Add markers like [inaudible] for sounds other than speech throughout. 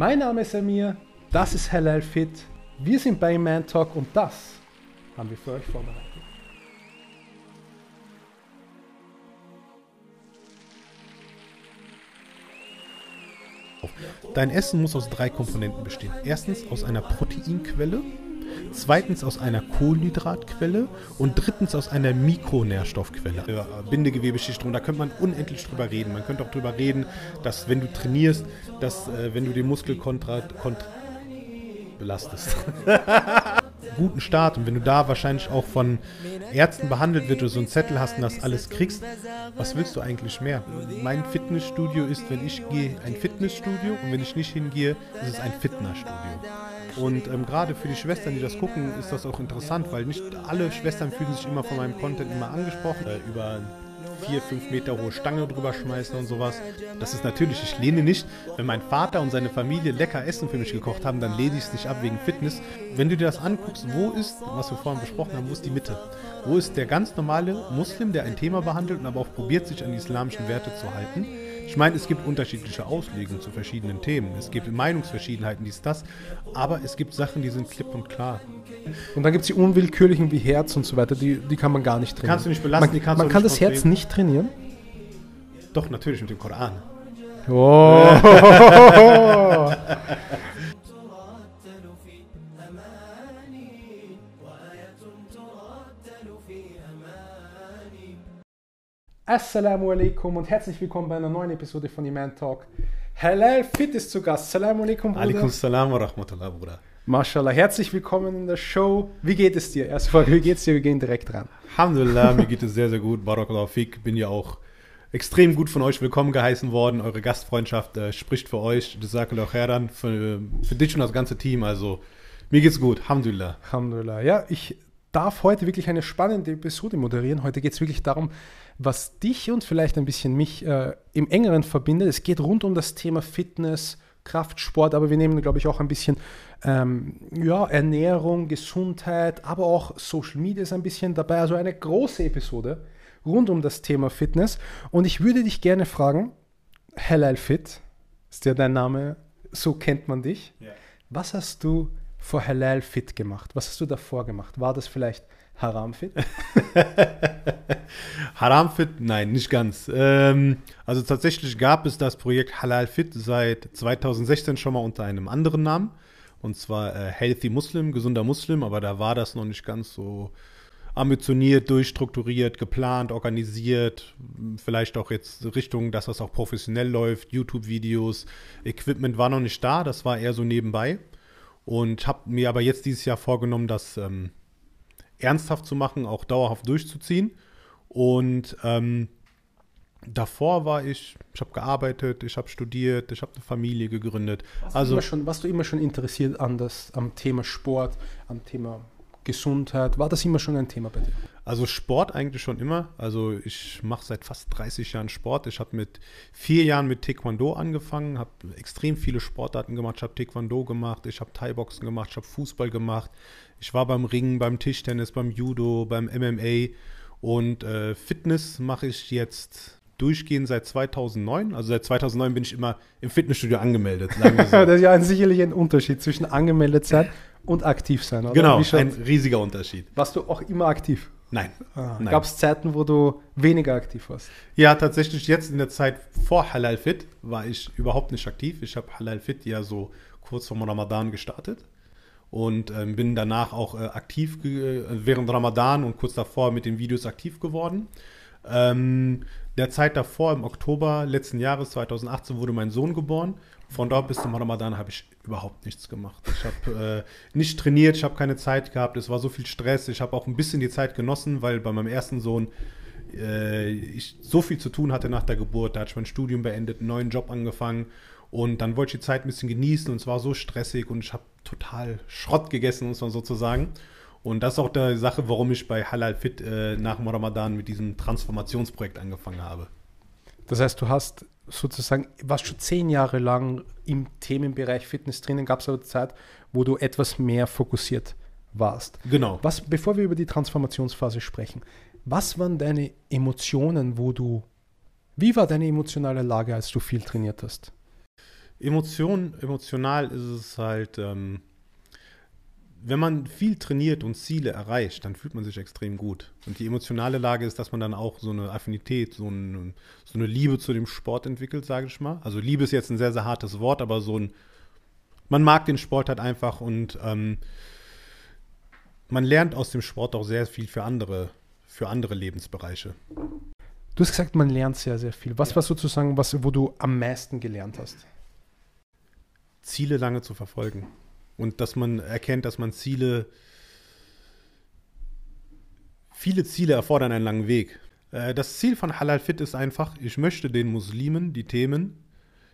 Mein Name ist Amir, das ist Halal Fit, wir sind bei Man Talk und das haben wir für euch vorbereitet. Dein Essen muss aus drei Komponenten bestehen. Erstens aus einer Proteinquelle, zweitens aus einer Kohlenhydratquelle und drittens aus einer Mikronährstoffquelle. Ja, Bindegewebeschicht da könnte man unendlich drüber reden. Man könnte auch drüber reden, dass wenn du trainierst, dass äh, wenn du den Muskel kontra, kontra belastest. [laughs] guten Start und wenn du da wahrscheinlich auch von Ärzten behandelt wird oder so einen Zettel hast und das alles kriegst, was willst du eigentlich mehr? Mein Fitnessstudio ist, wenn ich gehe, ein Fitnessstudio und wenn ich nicht hingehe, ist es ein Fitnessstudio. Und ähm, gerade für die Schwestern, die das gucken, ist das auch interessant, weil nicht alle Schwestern fühlen sich immer von meinem Content immer angesprochen. Äh, über vier, fünf Meter hohe Stange drüber schmeißen und sowas. Das ist natürlich, ich lehne nicht. Wenn mein Vater und seine Familie lecker Essen für mich gekocht haben, dann lehne ich es nicht ab wegen Fitness. Wenn du dir das anguckst, wo ist, was wir vorhin besprochen haben, wo ist die Mitte? Wo ist der ganz normale Muslim, der ein Thema behandelt und aber auch probiert, sich an die islamischen Werte zu halten? Ich meine, es gibt unterschiedliche Auslegungen zu verschiedenen Themen. Es gibt Meinungsverschiedenheiten, dies, das. Aber es gibt Sachen, die sind klipp und klar. Und dann gibt es die unwillkürlichen wie Herz und so weiter, die, die kann man gar nicht trainieren. Kannst du nicht belasten, man, die kannst man du kann nicht das Herz nicht trainieren. Doch, natürlich mit dem Koran. Oh. [laughs] [laughs] Assalamu alaikum und herzlich willkommen bei einer neuen Episode von Iman Talk. Halal Fit ist zu Gast. Assalamu alaikum, Bruder. Alaikum salam wa rahmatullah, Bruder. Mashallah, herzlich willkommen in der Show. Wie geht es dir? Erste Frage, wie geht's dir? Wir gehen direkt ran. Alhamdulillah, [laughs] mir geht es sehr, sehr gut. Barakallahu fik. Bin ja auch extrem gut von euch willkommen geheißen worden. Eure Gastfreundschaft äh, spricht für euch. Auch heran, für, für dich und das ganze Team. Also, mir geht's gut. Alhamdulillah. Alhamdulillah. Ja, ich darf heute wirklich eine spannende Episode moderieren. Heute geht es wirklich darum, was dich und vielleicht ein bisschen mich äh, im engeren verbindet. Es geht rund um das Thema Fitness, Kraftsport, aber wir nehmen, glaube ich, auch ein bisschen ähm, ja, Ernährung, Gesundheit, aber auch Social Media ist ein bisschen dabei. Also eine große Episode rund um das Thema Fitness. Und ich würde dich gerne fragen, Halal Fit, ist ja dein Name, so kennt man dich. Ja. Was hast du vor Halal Fit gemacht? Was hast du davor gemacht? War das vielleicht Haram Fit? [laughs] Haram Fit? Nein, nicht ganz. Ähm, also tatsächlich gab es das Projekt Halal Fit seit 2016 schon mal unter einem anderen Namen. Und zwar äh, Healthy Muslim, gesunder Muslim, aber da war das noch nicht ganz so ambitioniert, durchstrukturiert, geplant, organisiert. Vielleicht auch jetzt Richtung, dass das auch professionell läuft, YouTube-Videos, Equipment war noch nicht da, das war eher so nebenbei. Und habe mir aber jetzt dieses Jahr vorgenommen, das ähm, ernsthaft zu machen, auch dauerhaft durchzuziehen. Und ähm, davor war ich, ich habe gearbeitet, ich habe studiert, ich habe eine Familie gegründet. Warst also du immer schon, warst du immer schon interessiert an das, am Thema Sport, am Thema Gesundheit? War das immer schon ein Thema bei dir? Also Sport eigentlich schon immer. Also ich mache seit fast 30 Jahren Sport. Ich habe mit vier Jahren mit Taekwondo angefangen, habe extrem viele Sportarten gemacht. Ich habe Taekwondo gemacht, ich habe Thai-Boxen gemacht, ich habe Fußball gemacht. Ich war beim Ringen, beim Tischtennis, beim Judo, beim MMA. Und äh, Fitness mache ich jetzt durchgehend seit 2009. Also seit 2009 bin ich immer im Fitnessstudio angemeldet. [laughs] So. das ist ja ein, sicherlich ein Unterschied zwischen angemeldet sein und aktiv sein, oder? genau, schaut- ein riesiger Unterschied. warst du auch immer aktiv? Nein. Nein. Gab es Zeiten, wo du weniger aktiv warst? Ja, tatsächlich jetzt in der Zeit vor Halal Fit war ich überhaupt nicht aktiv. Ich habe Halal Fit ja so kurz vor Ramadan gestartet und ähm, bin danach auch äh, aktiv äh, während Ramadan und kurz davor mit den Videos aktiv geworden. Ähm, der Zeit davor, im Oktober letzten Jahres, 2018, wurde mein Sohn geboren. Von dort bis zum Ramadan habe ich überhaupt nichts gemacht. Ich habe äh, nicht trainiert, ich habe keine Zeit gehabt, es war so viel Stress. Ich habe auch ein bisschen die Zeit genossen, weil bei meinem ersten Sohn äh, ich so viel zu tun hatte nach der Geburt. Da hatte ich mein Studium beendet, einen neuen Job angefangen und dann wollte ich die Zeit ein bisschen genießen und es war so stressig und ich habe total Schrott gegessen, muss man sozusagen. Und das ist auch die Sache, warum ich bei Halal Fit äh, nach dem Ramadan mit diesem Transformationsprojekt angefangen habe. Das heißt, du hast sozusagen, warst schon zehn Jahre lang im Themenbereich Fitness drinnen, gab es aber Zeit, wo du etwas mehr fokussiert warst. Genau. Was, bevor wir über die Transformationsphase sprechen, was waren deine Emotionen, wo du, wie war deine emotionale Lage, als du viel trainiert hast? Emotion, emotional ist es halt, ähm, wenn man viel trainiert und Ziele erreicht, dann fühlt man sich extrem gut. Und die emotionale Lage ist, dass man dann auch so eine Affinität, so, ein, so eine Liebe zu dem Sport entwickelt, sage ich mal. Also Liebe ist jetzt ein sehr, sehr hartes Wort, aber so ein, man mag den Sport halt einfach und ähm, man lernt aus dem Sport auch sehr viel für andere, für andere Lebensbereiche. Du hast gesagt, man lernt sehr, sehr viel. Was ja. war sozusagen, was, wo du am meisten gelernt hast? Ziele lange zu verfolgen. Und dass man erkennt, dass man Ziele, viele Ziele erfordern einen langen Weg. Äh, das Ziel von Halal Fit ist einfach, ich möchte den Muslimen die Themen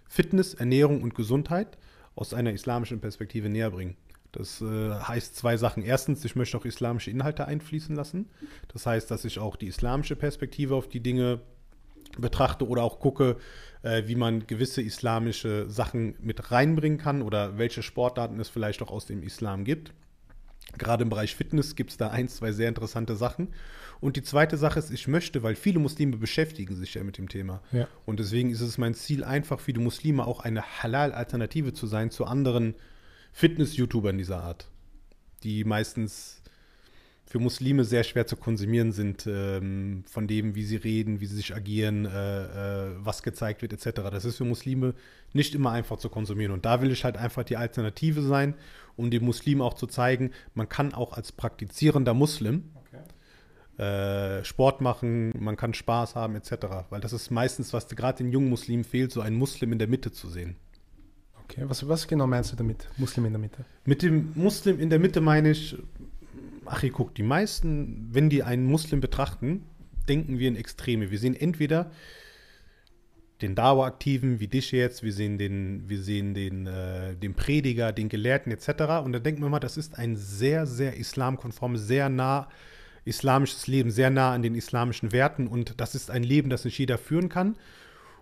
Fitness, Ernährung und Gesundheit aus einer islamischen Perspektive näher bringen. Das äh, heißt zwei Sachen. Erstens, ich möchte auch islamische Inhalte einfließen lassen. Das heißt, dass ich auch die islamische Perspektive auf die Dinge betrachte oder auch gucke, äh, wie man gewisse islamische Sachen mit reinbringen kann oder welche Sportarten es vielleicht auch aus dem Islam gibt. Gerade im Bereich Fitness gibt es da ein, zwei sehr interessante Sachen. Und die zweite Sache ist, ich möchte, weil viele Muslime beschäftigen sich ja mit dem Thema. Ja. Und deswegen ist es mein Ziel, einfach für die Muslime auch eine Halal-Alternative zu sein zu anderen Fitness-YouTubern dieser Art, die meistens für Muslime sehr schwer zu konsumieren sind, ähm, von dem, wie sie reden, wie sie sich agieren, äh, äh, was gezeigt wird, etc. Das ist für Muslime nicht immer einfach zu konsumieren. Und da will ich halt einfach die Alternative sein, um den Muslimen auch zu zeigen, man kann auch als praktizierender Muslim okay. äh, Sport machen, man kann Spaß haben, etc. Weil das ist meistens, was gerade den jungen Muslimen fehlt, so einen Muslim in der Mitte zu sehen. Okay, was, was genau meinst du damit, Muslim in der Mitte? Mit dem Muslim in der Mitte meine ich, Achi, guck, die meisten, wenn die einen Muslim betrachten, denken wir in Extreme. Wir sehen entweder den Daueraktiven wie dich jetzt, wir sehen den, wir sehen den, äh, den Prediger, den Gelehrten etc. Und da denken wir mal, das ist ein sehr, sehr islamkonformes, sehr nah islamisches Leben, sehr nah an den islamischen Werten und das ist ein Leben, das nicht jeder führen kann.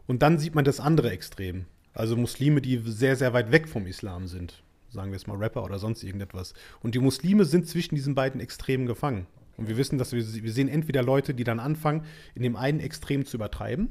Und dann sieht man das andere Extrem. Also Muslime, die sehr, sehr weit weg vom Islam sind sagen wir es mal Rapper oder sonst irgendetwas. Und die Muslime sind zwischen diesen beiden Extremen gefangen. Und wir wissen, dass wir, wir sehen entweder Leute, die dann anfangen, in dem einen Extrem zu übertreiben,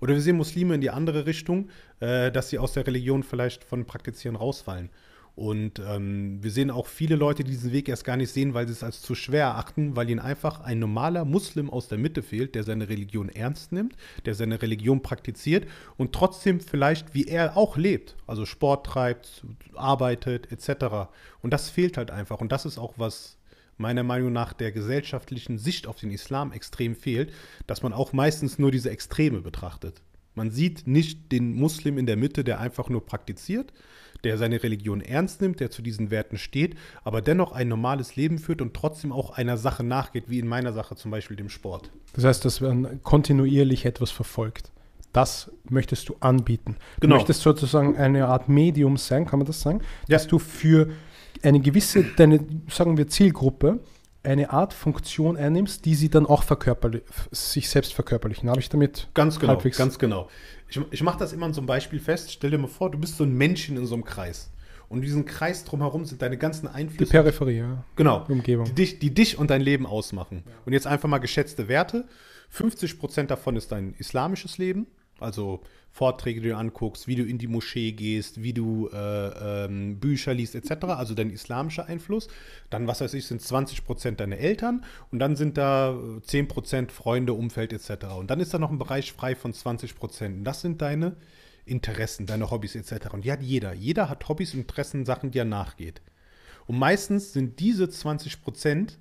oder wir sehen Muslime in die andere Richtung, äh, dass sie aus der Religion vielleicht von Praktizieren rausfallen. Und ähm, wir sehen auch viele Leute, die diesen Weg erst gar nicht sehen, weil sie es als zu schwer erachten, weil ihnen einfach ein normaler Muslim aus der Mitte fehlt, der seine Religion ernst nimmt, der seine Religion praktiziert und trotzdem vielleicht wie er auch lebt, also Sport treibt, arbeitet etc. Und das fehlt halt einfach. Und das ist auch was meiner Meinung nach der gesellschaftlichen Sicht auf den Islam extrem fehlt, dass man auch meistens nur diese Extreme betrachtet. Man sieht nicht den Muslim in der Mitte, der einfach nur praktiziert, der seine Religion ernst nimmt, der zu diesen Werten steht, aber dennoch ein normales Leben führt und trotzdem auch einer Sache nachgeht, wie in meiner Sache zum Beispiel dem Sport. Das heißt, dass man kontinuierlich etwas verfolgt. Das möchtest du anbieten. Du genau. möchtest sozusagen eine Art Medium sein, kann man das sagen? Ja. Dass du für eine gewisse, deine, sagen wir, Zielgruppe eine Art Funktion einnimmst, die sie dann auch verkörperlich, sich selbst verkörperlichen. Habe ich damit ganz genau, halbwegs ganz genau. Ich, ich mache das immer an so einem Beispiel fest. Stell dir mal vor, du bist so ein Männchen in so einem Kreis. Und diesen Kreis drumherum sind deine ganzen Einflüsse. Die Peripherie, ja. Genau. Die Umgebung. Die dich, die dich und dein Leben ausmachen. Ja. Und jetzt einfach mal geschätzte Werte. 50 Prozent davon ist dein islamisches Leben. Also Vorträge, die du anguckst, wie du in die Moschee gehst, wie du äh, ähm, Bücher liest, etc., also dein islamischer Einfluss. Dann, was weiß ich, sind 20 Prozent deine Eltern und dann sind da 10 Prozent Freunde, Umfeld, etc. Und dann ist da noch ein Bereich frei von 20 Prozent. Das sind deine Interessen, deine Hobbys, etc. Und die hat jeder. Jeder hat Hobbys, Interessen, Sachen, die er nachgeht. Und meistens sind diese 20 Prozent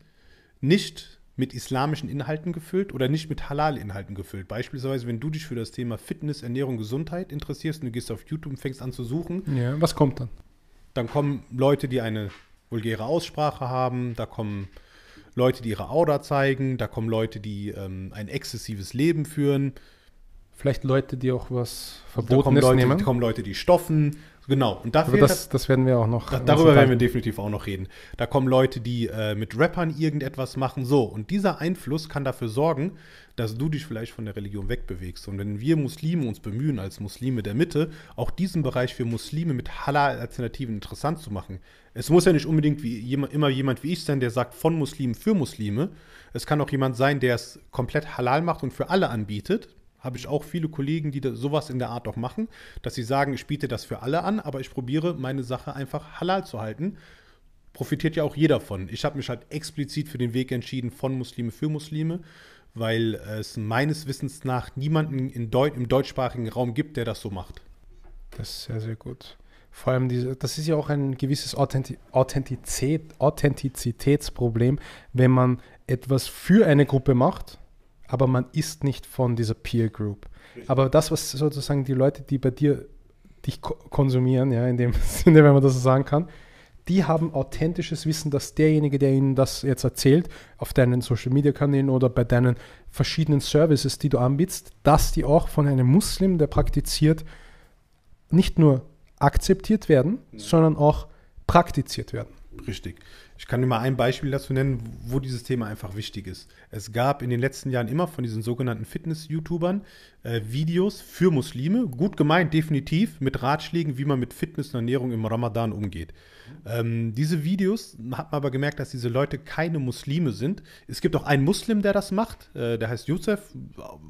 nicht mit islamischen Inhalten gefüllt oder nicht mit Halal-Inhalten gefüllt. Beispielsweise, wenn du dich für das Thema Fitness, Ernährung, Gesundheit interessierst und du gehst auf YouTube und fängst an zu suchen. Ja, was kommt dann? Dann kommen Leute, die eine vulgäre Aussprache haben, da kommen Leute, die ihre Aura zeigen, da kommen Leute, die ähm, ein exzessives Leben führen. Vielleicht Leute, die auch was Verbotenes da kommen Leute, nehmen. Da kommen Leute, die stoffen, Genau. Und da das, das werden wir auch noch. Da, darüber werden wir definitiv auch noch reden. Da kommen Leute, die äh, mit Rappern irgendetwas machen. So, und dieser Einfluss kann dafür sorgen, dass du dich vielleicht von der Religion wegbewegst. Und wenn wir Muslime uns bemühen, als Muslime der Mitte, auch diesen Bereich für Muslime mit Halal-Alternativen interessant zu machen. Es muss ja nicht unbedingt wie jemand, immer jemand wie ich sein, der sagt von Muslimen für Muslime. Es kann auch jemand sein, der es komplett halal macht und für alle anbietet Habe ich auch viele Kollegen, die sowas in der Art auch machen, dass sie sagen, ich biete das für alle an, aber ich probiere meine Sache einfach halal zu halten. Profitiert ja auch jeder von. Ich habe mich halt explizit für den Weg entschieden von Muslime für Muslime, weil es meines Wissens nach niemanden Deu im deutschsprachigen Raum gibt, der das so macht. Das ist sehr, sehr gut. Vor allem, diese, das ist ja auch ein gewisses Authentizität, Authentizitätsproblem, wenn man etwas für eine Gruppe macht, aber man ist nicht von dieser Peer Group. Aber das, was sozusagen die Leute, die bei dir dich konsumieren, ja, in dem [laughs] Sinne, wenn man das so sagen kann, die haben authentisches Wissen, dass derjenige, der ihnen das jetzt erzählt, auf deinen Social Media Kanälen oder bei deinen verschiedenen Services, die du anbietest, dass die auch von einem Muslim, der praktiziert, nicht nur akzeptiert werden, ja. sondern auch praktiziert werden. Richtig. Ich kann dir mal ein Beispiel dazu nennen, wo dieses Thema einfach wichtig ist. Es gab in den letzten Jahren immer von diesen sogenannten Fitness-YouTubern äh, Videos für Muslime, gut gemeint, definitiv, mit Ratschlägen, wie man mit Fitness und Ernährung im Ramadan umgeht. Ähm, diese Videos hat man aber gemerkt, dass diese Leute keine Muslime sind. Es gibt auch einen Muslim, der das macht, äh, der heißt Youssef,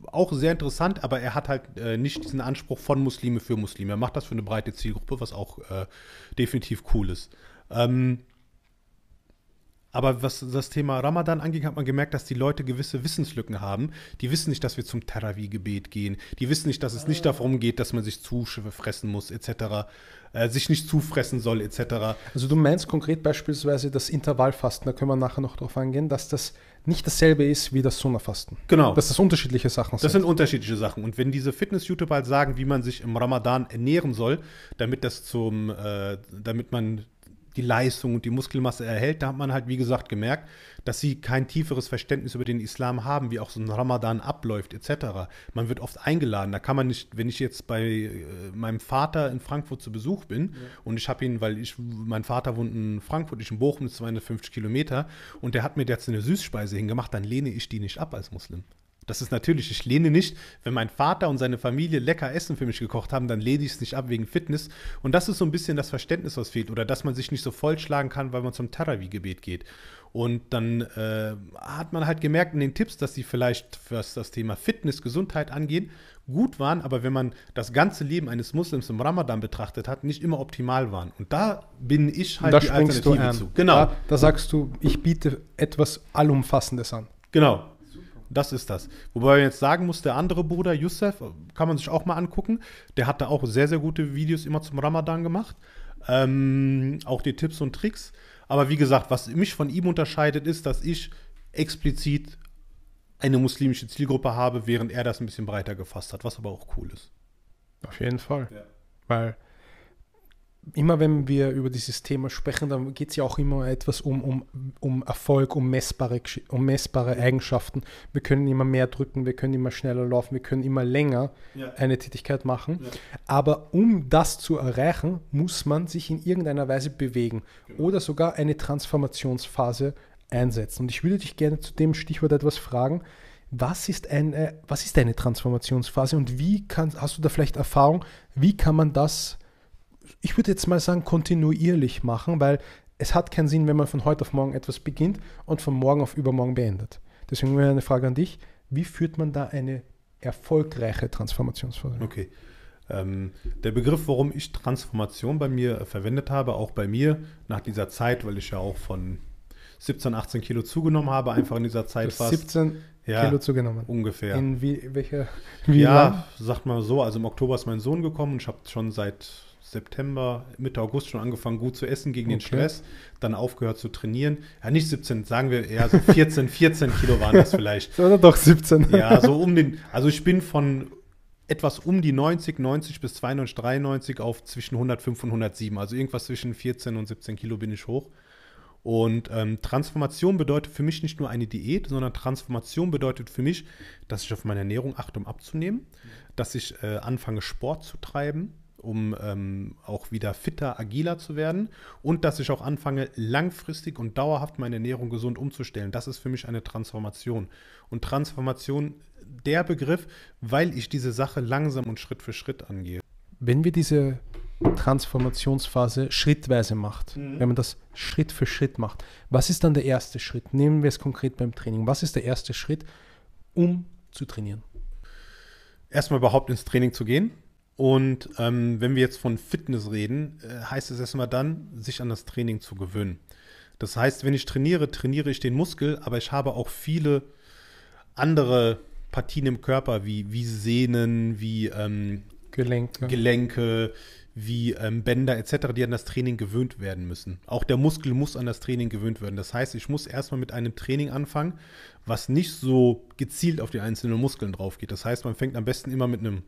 auch sehr interessant, aber er hat halt äh, nicht diesen Anspruch von Muslime für Muslime. Er macht das für eine breite Zielgruppe, was auch äh, definitiv cool ist. Ähm, aber was das Thema Ramadan angeht, hat man gemerkt, dass die Leute gewisse Wissenslücken haben. Die wissen nicht, dass wir zum Tarawih-Gebet gehen. Die wissen nicht, dass es nicht darum geht, dass man sich zufressen muss, etc. Äh, sich nicht zufressen soll, etc. Also du meinst konkret beispielsweise das Intervallfasten, da können wir nachher noch drauf eingehen, dass das nicht dasselbe ist wie das Sunna-Fasten. Genau. Dass das unterschiedliche Sachen sind. Das sind unterschiedliche Sachen. Und wenn diese Fitness-YouTuber halt sagen, wie man sich im Ramadan ernähren soll, damit das zum, äh, damit man die Leistung und die Muskelmasse erhält, da hat man halt, wie gesagt, gemerkt, dass sie kein tieferes Verständnis über den Islam haben, wie auch so ein Ramadan abläuft, etc. Man wird oft eingeladen. Da kann man nicht, wenn ich jetzt bei äh, meinem Vater in Frankfurt zu Besuch bin ja. und ich habe ihn, weil ich, mein Vater wohnt in Frankfurt, ich in Bochum, 250 Kilometer, und der hat mir jetzt eine Süßspeise hingemacht, dann lehne ich die nicht ab als Muslim. Das ist natürlich, ich lehne nicht, wenn mein Vater und seine Familie lecker Essen für mich gekocht haben, dann lehne ich es nicht ab wegen Fitness. Und das ist so ein bisschen das Verständnis, was fehlt. Oder dass man sich nicht so vollschlagen kann, weil man zum Tarawih-Gebet geht. Und dann äh, hat man halt gemerkt in den Tipps, dass sie vielleicht, was das Thema Fitness, Gesundheit angeht, gut waren, aber wenn man das ganze Leben eines Muslims im Ramadan betrachtet hat, nicht immer optimal waren. Und da bin ich halt da die Alternative zu. Genau. Da, da sagst du, ich biete etwas Allumfassendes an. Genau. Das ist das. Wobei man jetzt sagen muss, der andere Bruder, Youssef, kann man sich auch mal angucken. Der hat da auch sehr, sehr gute Videos immer zum Ramadan gemacht. Ähm, auch die Tipps und Tricks. Aber wie gesagt, was mich von ihm unterscheidet, ist, dass ich explizit eine muslimische Zielgruppe habe, während er das ein bisschen breiter gefasst hat, was aber auch cool ist. Auf jeden Fall. Ja. Weil immer wenn wir über dieses Thema sprechen, dann geht es ja auch immer etwas um, um, um Erfolg, um messbare, um messbare Eigenschaften. Wir können immer mehr drücken, wir können immer schneller laufen, wir können immer länger ja. eine Tätigkeit machen. Ja. Aber um das zu erreichen, muss man sich in irgendeiner Weise bewegen genau. oder sogar eine Transformationsphase einsetzen. Und ich würde dich gerne zu dem Stichwort etwas fragen. Was ist eine, was ist eine Transformationsphase und wie kann, hast du da vielleicht Erfahrung, wie kann man das ich würde jetzt mal sagen, kontinuierlich machen, weil es hat keinen Sinn, wenn man von heute auf morgen etwas beginnt und von morgen auf übermorgen beendet. Deswegen wäre eine Frage an dich, wie führt man da eine erfolgreiche Transformationsphase? Okay. Ähm, der Begriff, warum ich Transformation bei mir verwendet habe, auch bei mir nach dieser Zeit, weil ich ja auch von 17, 18 Kilo zugenommen habe, einfach in dieser Zeit fast. 17 ja, Kilo zugenommen. Ungefähr. In wie, welcher? Wie ja, lang? sagt mal so, also im Oktober ist mein Sohn gekommen und ich habe schon seit September, Mitte August schon angefangen, gut zu essen gegen okay. den Stress, dann aufgehört zu trainieren. Ja, nicht 17, sagen wir eher so 14, 14 [laughs] Kilo waren das vielleicht. Oder doch 17. Ja, so um den, also ich bin von etwas um die 90, 90 bis 92, 93 auf zwischen 105 und 107. Also irgendwas zwischen 14 und 17 Kilo bin ich hoch. Und ähm, Transformation bedeutet für mich nicht nur eine Diät, sondern Transformation bedeutet für mich, dass ich auf meine Ernährung achte, um abzunehmen, dass ich äh, anfange, Sport zu treiben, um ähm, auch wieder fitter, agiler zu werden und dass ich auch anfange, langfristig und dauerhaft meine Ernährung gesund umzustellen. Das ist für mich eine Transformation. Und Transformation der Begriff, weil ich diese Sache langsam und Schritt für Schritt angehe. Wenn wir diese Transformationsphase schrittweise macht, mhm. wenn man das Schritt für Schritt macht, was ist dann der erste Schritt? Nehmen wir es konkret beim Training. Was ist der erste Schritt, um zu trainieren? erstmal überhaupt ins Training zu gehen. Und ähm, wenn wir jetzt von Fitness reden, äh, heißt es erstmal dann, sich an das Training zu gewöhnen. Das heißt, wenn ich trainiere, trainiere ich den Muskel, aber ich habe auch viele andere Partien im Körper, wie, wie Sehnen, wie ähm, Gelenke. Gelenke, wie ähm, Bänder etc., die an das Training gewöhnt werden müssen. Auch der Muskel muss an das Training gewöhnt werden. Das heißt, ich muss erstmal mit einem Training anfangen, was nicht so gezielt auf die einzelnen Muskeln drauf geht. Das heißt, man fängt am besten immer mit einem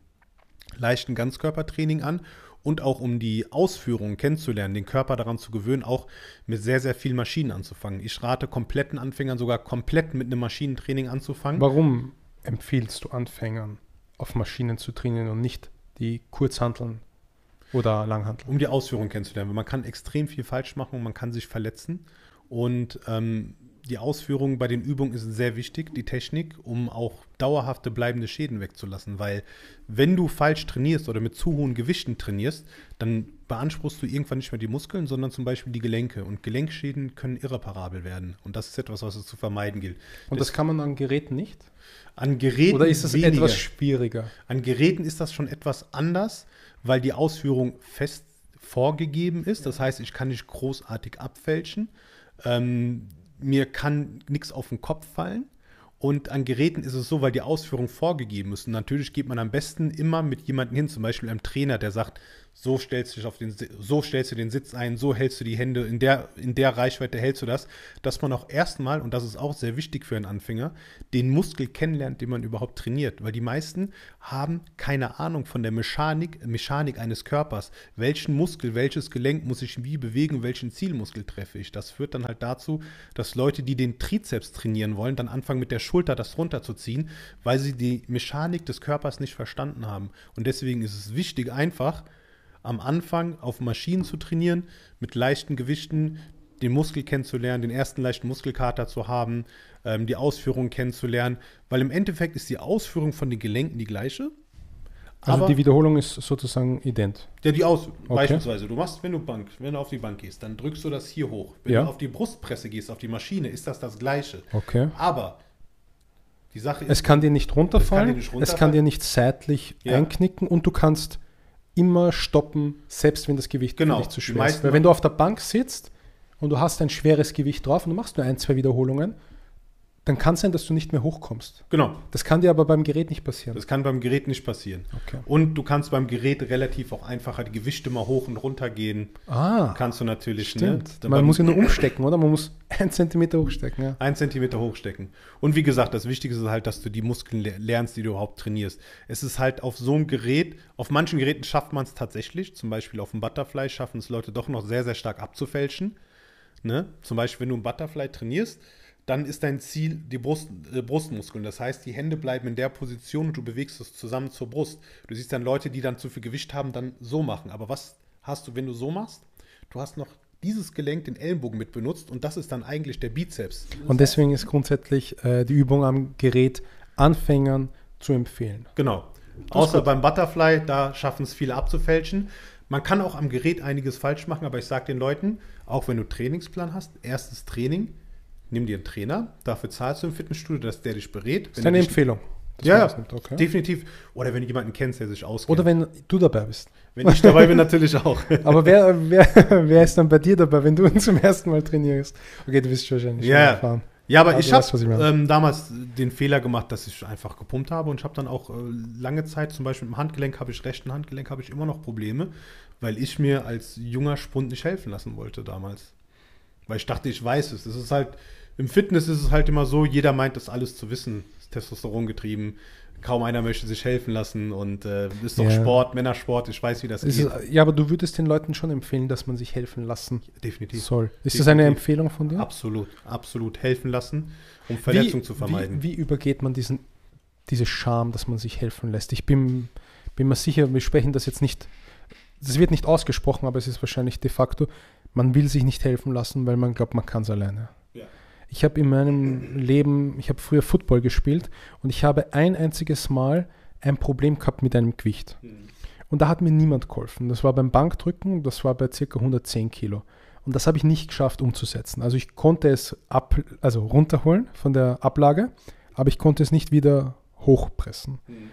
leichten Ganzkörpertraining an und auch um die Ausführungen kennenzulernen, den Körper daran zu gewöhnen, auch mit sehr, sehr vielen Maschinen anzufangen. Ich rate kompletten Anfängern sogar komplett mit einem Maschinentraining anzufangen. Warum empfiehlst du Anfängern, auf Maschinen zu trainieren und nicht die Kurzhanteln oder Langhanteln? Um die Ausführung kennenzulernen. Weil man kann extrem viel falsch machen und man kann sich verletzen. Und ähm, die Ausführung bei den Übungen ist sehr wichtig, die Technik, um auch dauerhafte bleibende Schäden wegzulassen. Weil wenn du falsch trainierst oder mit zu hohen Gewichten trainierst, dann beanspruchst du irgendwann nicht mehr die Muskeln, sondern zum Beispiel die Gelenke. Und Gelenkschäden können irreparabel werden. Und das ist etwas, was es zu vermeiden gilt. Und das, das kann man an Geräten nicht? An Geräten Oder ist das weniger. etwas schwieriger? An Geräten ist das schon etwas anders, weil die Ausführung fest vorgegeben ist. Das heißt, ich kann nicht großartig abfälschen. Ähm, mir kann nichts auf den Kopf fallen. Und an Geräten ist es so, weil die Ausführungen vorgegeben ist. Und natürlich geht man am besten immer mit jemandem hin, zum Beispiel einem Trainer, der sagt, so stellst du dich auf den, so stellst du den Sitz ein, so hältst du die Hände, in der, in der Reichweite hältst du das, dass man auch erstmal, und das ist auch sehr wichtig für einen Anfänger, den Muskel kennenlernt, den man überhaupt trainiert. Weil die meisten haben keine Ahnung von der Mechanik, Mechanik eines Körpers. Welchen Muskel, welches Gelenk muss ich wie bewegen, welchen Zielmuskel treffe ich. Das führt dann halt dazu, dass Leute, die den Trizeps trainieren wollen, dann anfangen mit der Schulter das runterzuziehen, weil sie die Mechanik des Körpers nicht verstanden haben. Und deswegen ist es wichtig, einfach, am Anfang auf Maschinen zu trainieren, mit leichten Gewichten, den Muskel kennenzulernen, den ersten leichten Muskelkater zu haben, ähm, die Ausführung kennenzulernen, weil im Endeffekt ist die Ausführung von den Gelenken die gleiche. Also die Wiederholung ist sozusagen ident. Ja, die Aus okay. beispielsweise, du machst, wenn du Bank, wenn du auf die Bank gehst, dann drückst du das hier hoch. Wenn ja. du auf die Brustpresse gehst, auf die Maschine, ist das das gleiche. Okay. Aber die Sache ist, es kann dir nicht runterfallen, es kann dir nicht, runterfallen. Es kann dir nicht seitlich ja. einknicken und du kannst immer stoppen, selbst wenn das Gewicht genau. nicht zu schwer ist. Weil wenn du auf der Bank sitzt und du hast ein schweres Gewicht drauf und du machst nur ein, zwei Wiederholungen, dann kann es sein, dass du nicht mehr hochkommst. Genau. Das kann dir aber beim Gerät nicht passieren. Das kann beim Gerät nicht passieren. Okay. Und du kannst beim Gerät relativ auch einfacher die Gewichte mal hoch und runter gehen. Ah. Kannst du natürlich. Stimmt. Ne? Man muss ja nur umstecken, oder? Man muss [laughs] ein Zentimeter hochstecken. Ja. Ein Zentimeter hochstecken. Und wie gesagt, das Wichtige ist halt, dass du die Muskeln lernst, die du überhaupt trainierst. Es ist halt auf so einem Gerät, auf manchen Geräten schafft man es tatsächlich. Zum Beispiel auf dem Butterfly schaffen es Leute doch noch sehr, sehr stark abzufälschen. Ne? Zum Beispiel, wenn du ein Butterfly trainierst, dann ist dein Ziel die Brust, äh, Brustmuskeln. Das heißt, die Hände bleiben in der Position und du bewegst es zusammen zur Brust. Du siehst dann Leute, die dann zu viel Gewicht haben, dann so machen. Aber was hast du, wenn du so machst? Du hast noch dieses Gelenk, den Ellenbogen mit benutzt und das ist dann eigentlich der Bizeps. Und deswegen ist grundsätzlich äh, die Übung am Gerät Anfängern zu empfehlen. Genau. Außer beim Butterfly, da schaffen es viele abzufälschen. Man kann auch am Gerät einiges falsch machen, aber ich sage den Leuten, auch wenn du Trainingsplan hast, erstes Training, nimm dir einen Trainer, dafür zahlst du im Fitnessstudio, dass der dich berät. Das ist eine Empfehlung. Ja, okay. definitiv. Oder wenn du jemanden kennst, der sich auskennt. Oder wenn du dabei bist. Wenn ich dabei bin, natürlich auch. [laughs] Aber wer, wer, wer ist dann bei dir dabei, wenn du [laughs] zum ersten Mal trainierst? Okay, du bist wahrscheinlich ja. erfahren. Ja, aber, aber ich habe ähm, damals den Fehler gemacht, dass ich einfach gepumpt habe und ich habe dann auch äh, lange Zeit, zum Beispiel im Handgelenk habe ich, rechten Handgelenk habe ich immer noch Probleme, weil ich mir als junger Spund nicht helfen lassen wollte damals. Weil ich dachte, ich weiß es. Das ist halt, im Fitness ist es halt immer so, jeder meint das alles zu wissen. ist Testosteron getrieben. Kaum einer möchte sich helfen lassen und äh, ist doch ja. Sport, Männersport, ich weiß, wie das ist. geht. ja, aber du würdest den Leuten schon empfehlen, dass man sich helfen lassen Definitiv. soll. Ist Definitiv. das eine Empfehlung von dir? Absolut, absolut helfen lassen, um Verletzung wie, zu vermeiden. Wie, wie, übergeht man diesen, diese Scham, dass man sich helfen lässt? Ich bin, bin mir sicher, wir sprechen das jetzt nicht, das wird nicht ausgesprochen, aber es ist wahrscheinlich de facto, man will sich nicht helfen lassen, weil man glaubt, man kann es alleine. Ich habe in meinem Leben, ich habe früher Football gespielt und ich habe ein einziges Mal ein Problem gehabt mit einem Gewicht. Mhm. Und da hat mir niemand geholfen. Das war beim Bankdrücken, das war bei ca. 110 Kilo. Und das habe ich nicht geschafft umzusetzen. Also ich konnte es ab, also runterholen von der Ablage, aber ich konnte es nicht wieder hochpressen. Mhm.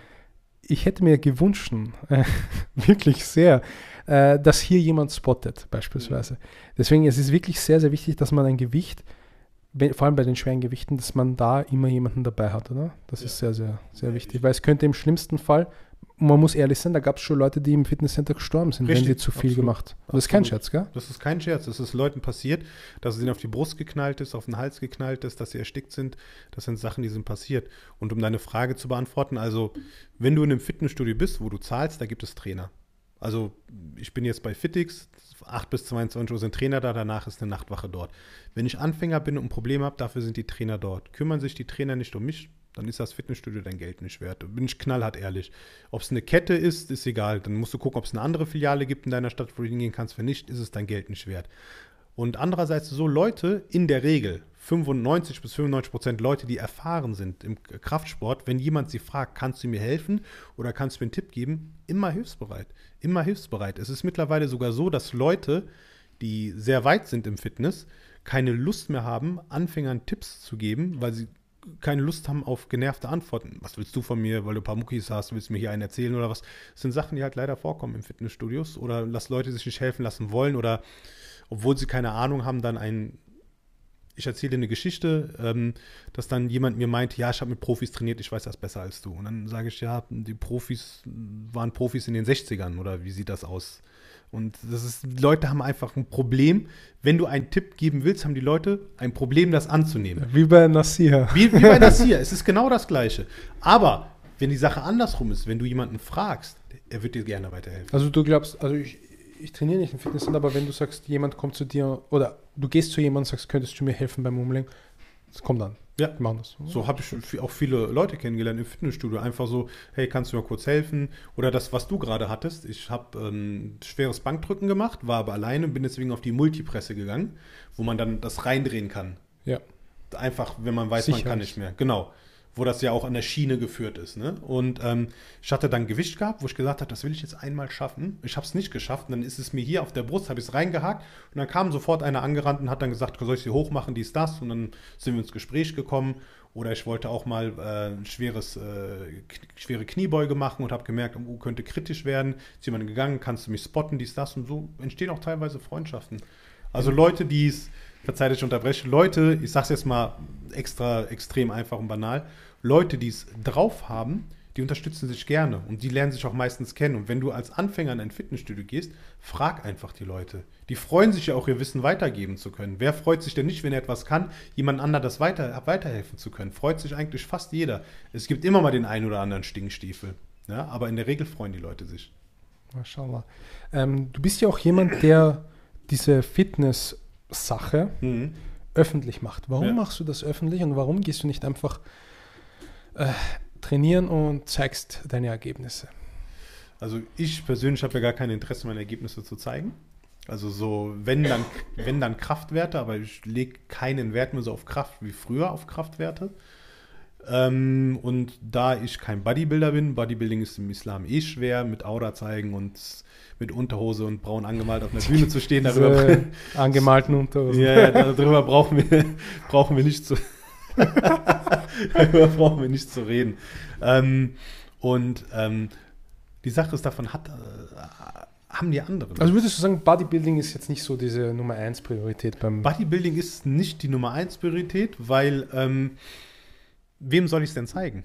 ich hätte mir gewünscht, äh, [laughs] wirklich sehr, äh, dass hier jemand spottet, beispielsweise. Deswegen ist es wirklich sehr, sehr wichtig, dass man ein Gewicht, vor allem bei den schweren Gewichten, dass man da immer jemanden dabei hat, oder? Das ist sehr, sehr, sehr wichtig, weil es könnte im schlimmsten Fall, man muss ehrlich sein, da gab es schon Leute, die im Fitnesscenter gestorben sind, wenn Richtig, sie zu viel absolut. gemacht haben. Das ist kein. Scherz, gell? Das ist kein Scherz. Das ist Leuten passiert, dass es ihnen auf die Brust geknallt ist, auf den Hals geknallt ist, dass sie erstickt sind. Das sind Sachen, die sind passiert. Und um deine Frage zu beantworten, also wenn du in einem Fitnessstudio bist, wo du zahlst, da gibt es Trainer. Also ich bin jetzt bei Fitix, 8 bis 22 Uhr sind Trainer da, danach ist eine Nachtwache dort. Wenn ich Anfänger bin und ein Problem habe, dafür sind die Trainer dort. Kümmern sich die Trainer nicht um mich, dann ist das Fitnessstudio dein Geld nicht wert. Bin ich knallhart ehrlich. Ob es eine Kette ist, ist egal. Dann musst du gucken, ob es eine andere Filiale gibt in deiner Stadt, wo du hingehen kannst. Wenn nicht, ist es dein Geld nicht wert. Und andererseits so Leute, in der Regel, 95 bis 95 Prozent Leute, die erfahren sind im Kraftsport, wenn jemand sie fragt, kannst du mir helfen oder kannst du mir einen Tipp geben, immer hilfsbereit. Immer hilfsbereit. Es ist mittlerweile sogar so, dass Leute, die sehr weit sind im Fitness, keine Lust mehr haben, Anfängern Tipps zu geben, weil sie keine Lust haben auf genervte Antworten. Was willst du von mir, weil du ein paar Muckis hast, willst du mir hier einen erzählen oder was? Das sind Sachen, die halt leider vorkommen im Fitnessstudios oder dass Leute sich nicht helfen lassen wollen oder obwohl sie keine Ahnung haben, dann ein ich erzähle dir eine Geschichte, ähm, dass dann jemand mir meint, ja, ich habe mit Profis trainiert, ich weiß das besser als du. Und dann sage ich, ja, die Profis waren Profis in den 60ern oder wie sieht das aus? Und das ist, Leute haben einfach ein Problem. Wenn du einen Tipp geben willst, haben die Leute ein Problem, das anzunehmen. Wie bei Nasir. Wie, wie bei [laughs] das hier. Es ist genau das Gleiche. Aber wenn die Sache andersrum ist, wenn du jemanden fragst, er wird dir gerne weiterhelfen. Also du glaubst, also ich, ich trainiere nicht im Fitnesscenter, aber wenn du sagst, jemand kommt zu dir oder du gehst zu jemandem und sagst, könntest du mir helfen beim Umlenken, das kommt dann. Ja. Wir machen das. So habe ich auch viele Leute kennengelernt im Fitnessstudio. Einfach so, hey, kannst du mir kurz helfen? Oder das, was du gerade hattest. Ich habe ähm, schweres Bankdrücken gemacht, war aber alleine und bin deswegen auf die Multipresse gegangen, wo man dann das reindrehen kann. Ja. Einfach, wenn man weiß, man Sicher kann ist. nicht mehr. Genau. Wo das ja auch an der Schiene geführt ist. Ne? Und ähm, ich hatte dann Gewicht gehabt, wo ich gesagt habe, das will ich jetzt einmal schaffen. Ich habe es nicht geschafft. Und dann ist es mir hier auf der Brust, habe ich es reingehakt. Und dann kam sofort einer angerannt und hat dann gesagt, soll ich sie hochmachen, dies, das. Und dann sind wir ins Gespräch gekommen. Oder ich wollte auch mal äh, ein schweres, äh, schwere Kniebeuge machen und habe gemerkt, oh, könnte kritisch werden. Ist jemand gegangen, kannst du mich spotten, dies, das. Und so entstehen auch teilweise Freundschaften. Also Leute, die es, verzeiht, ich unterbreche, Leute, ich sag's jetzt mal extra extrem einfach und banal, Leute, die es drauf haben, die unterstützen sich gerne und die lernen sich auch meistens kennen. Und wenn du als Anfänger in ein Fitnessstudio gehst, frag einfach die Leute. Die freuen sich ja auch, ihr Wissen weitergeben zu können. Wer freut sich denn nicht, wenn er etwas kann, jemand anderem das weiter, weiterhelfen zu können? Freut sich eigentlich fast jeder. Es gibt immer mal den einen oder anderen Stinkstiefel. Ja, aber in der Regel freuen die Leute sich. Mashallah. Ähm, du bist ja auch jemand, der diese Fitness-Sache Mhm. öffentlich macht. Warum Ja. machst du das öffentlich und warum gehst du nicht einfach äh, trainieren und zeigst deine Ergebnisse? Also ich persönlich habe ja gar kein Interesse, meine Ergebnisse zu zeigen. Also so, wenn dann, [laughs] wenn dann Kraftwerte, aber ich lege keinen Wert mehr so auf Kraft wie früher auf Kraftwerte. Ähm, und da ich kein Bodybuilder bin, Bodybuilding ist im Islam eh schwer, mit Aura zeigen und mit Unterhose und braun angemalt auf einer Bühne zu stehen, darüber, Diese angemalten Unterhosen. ja, ja, darüber brauchen wir, brauchen wir nicht zu, [laughs] darüber brauchen wir nicht zu reden. Ähm, und ähm, die Sache ist, davon hat, äh, haben die anderen. Also würdest du sagen, Bodybuilding ist jetzt nicht so diese Nummer 1 Priorität beim Bodybuilding ist nicht die Nummer 1 Priorität, weil ähm, wem soll ich es denn zeigen?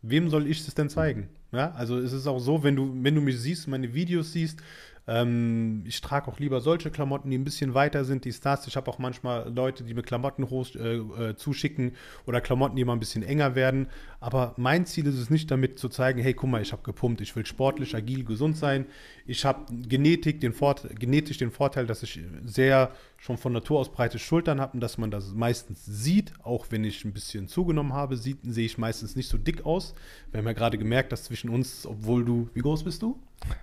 Wem soll ich es denn zeigen? Ja, also es ist auch so, wenn du, wenn du mich siehst, meine Videos siehst, ähm, ich trage auch lieber solche Klamotten, die ein bisschen weiter sind, die Stars. Ich habe auch manchmal Leute, die mir Klamotten hoch, äh, äh, zuschicken oder Klamotten, die mal ein bisschen enger werden. Aber mein Ziel ist es nicht damit zu zeigen, hey, guck mal, ich habe gepumpt, ich will sportlich, agil, gesund sein. Ich habe Genetik genetisch den Vorteil, dass ich sehr schon von Natur aus breite Schultern habe und dass man das meistens sieht, auch wenn ich ein bisschen zugenommen habe, sehe ich meistens nicht so dick aus. Wir haben ja gerade gemerkt, dass zwischen uns, obwohl du, wie groß bist du?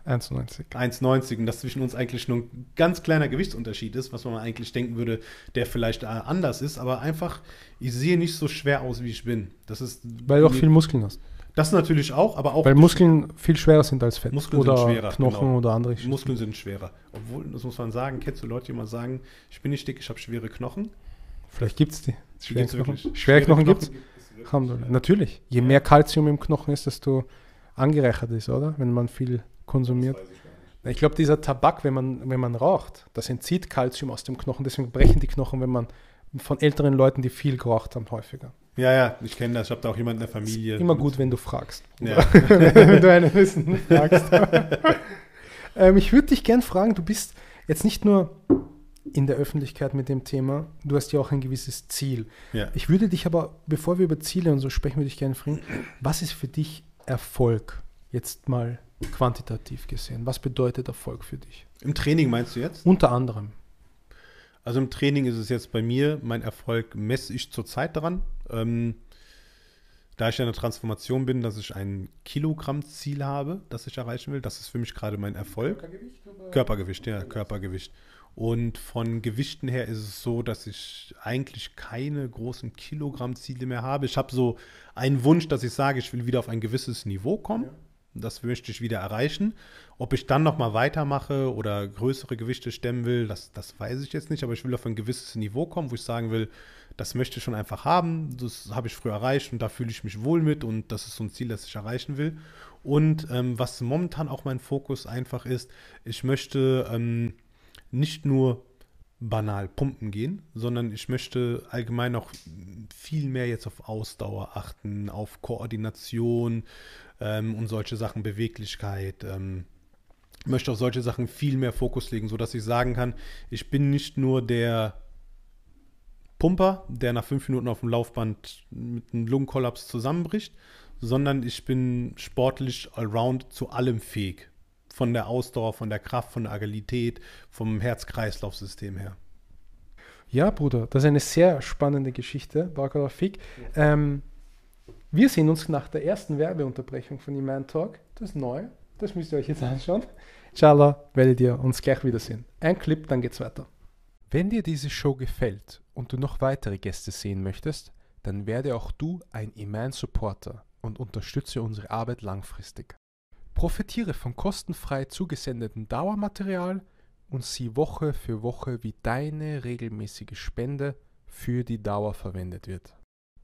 1,90? 1,90 und dass zwischen uns eigentlich nur ein ganz kleiner Gewichtsunterschied ist, was man eigentlich denken würde, der vielleicht äh, anders ist, aber einfach, ich sehe nicht so schwer aus, wie ich bin. Das ist Weil du auch viel Muskeln hast. das natürlich auch, aber auch Weil Muskeln viel schwerer sind als Fett. Muskeln sind oder schwerer, Knochen genau. oder andere Geschichten. Muskeln sind schwerer. Obwohl, das muss man sagen, kennst du Leute, die immer sagen, ich bin nicht dick, ich habe schwere Knochen? Vielleicht gibt es die. Schwere Knochen, wirklich. schwere Knochen gibt es. gibt es. Natürlich. Je mehr Kalzium im Knochen ist, desto angereichert ist, oder? Wenn man viel konsumiert. Ich glaube, dieser Tabak, wenn man, wenn man raucht, das entzieht Kalzium aus dem Knochen. Deswegen brechen die Knochen, wenn man von älteren Leuten, die viel geraucht haben, häufiger. Ja, ja, ich kenne das. Ich habe da auch jemanden in der Familie. Immer gut, wenn du fragst. Ja. [laughs] wenn du einen Wissen fragst. [laughs] ähm, ich würde dich gern fragen, du bist jetzt nicht nur in der Öffentlichkeit mit dem Thema, du hast ja auch ein gewisses Ziel. Ja. Ich würde dich aber, bevor wir über Ziele und so sprechen, würde ich gerne fragen, was ist für dich Erfolg? Jetzt mal quantitativ gesehen. Was bedeutet Erfolg für dich? Im Training meinst du jetzt? Unter anderem. Also im Training ist es jetzt bei mir, mein Erfolg messe ich zurzeit daran. Ähm, da ich ja in der Transformation bin, dass ich ein Kilogramm-Ziel habe, das ich erreichen will, das ist für mich gerade mein Erfolg. Körpergewicht? Körpergewicht, ja, Körpergewicht. Und von Gewichten her ist es so, dass ich eigentlich keine großen Kilogramm-Ziele mehr habe. Ich habe so einen Wunsch, dass ich sage, ich will wieder auf ein gewisses Niveau kommen. Ja. Das möchte ich wieder erreichen. Ob ich dann nochmal weitermache oder größere Gewichte stemmen will, das, das weiß ich jetzt nicht. Aber ich will auf ein gewisses Niveau kommen, wo ich sagen will, das möchte ich schon einfach haben. Das habe ich früher erreicht und da fühle ich mich wohl mit und das ist so ein Ziel, das ich erreichen will. Und ähm, was momentan auch mein Fokus einfach ist, ich möchte ähm, nicht nur banal pumpen gehen, sondern ich möchte allgemein auch viel mehr jetzt auf Ausdauer achten, auf Koordination ähm, und solche Sachen, Beweglichkeit. Ähm, möchte auf solche Sachen viel mehr Fokus legen, sodass ich sagen kann, ich bin nicht nur der Pumper, der nach fünf Minuten auf dem Laufband mit einem Lungenkollaps zusammenbricht, sondern ich bin sportlich allround zu allem fähig. Von der Ausdauer, von der Kraft, von der Agilität, vom Herz-Kreislauf-System her. Ja, Bruder, das ist eine sehr spannende Geschichte, Barbara Fick. Ähm, wir sehen uns nach der ersten Werbeunterbrechung von Iman Talk. Das ist neu. Das müsst ihr euch jetzt anschauen. Inshallah werdet ihr uns gleich wiedersehen. Ein Clip, dann geht's weiter. Wenn dir diese Show gefällt und du noch weitere Gäste sehen möchtest, dann werde auch du ein Iman Supporter und unterstütze unsere Arbeit langfristig. Profitiere von kostenfrei zugesendeten Dauermaterial und sieh Woche für Woche, wie deine regelmäßige Spende für die Dauer verwendet wird.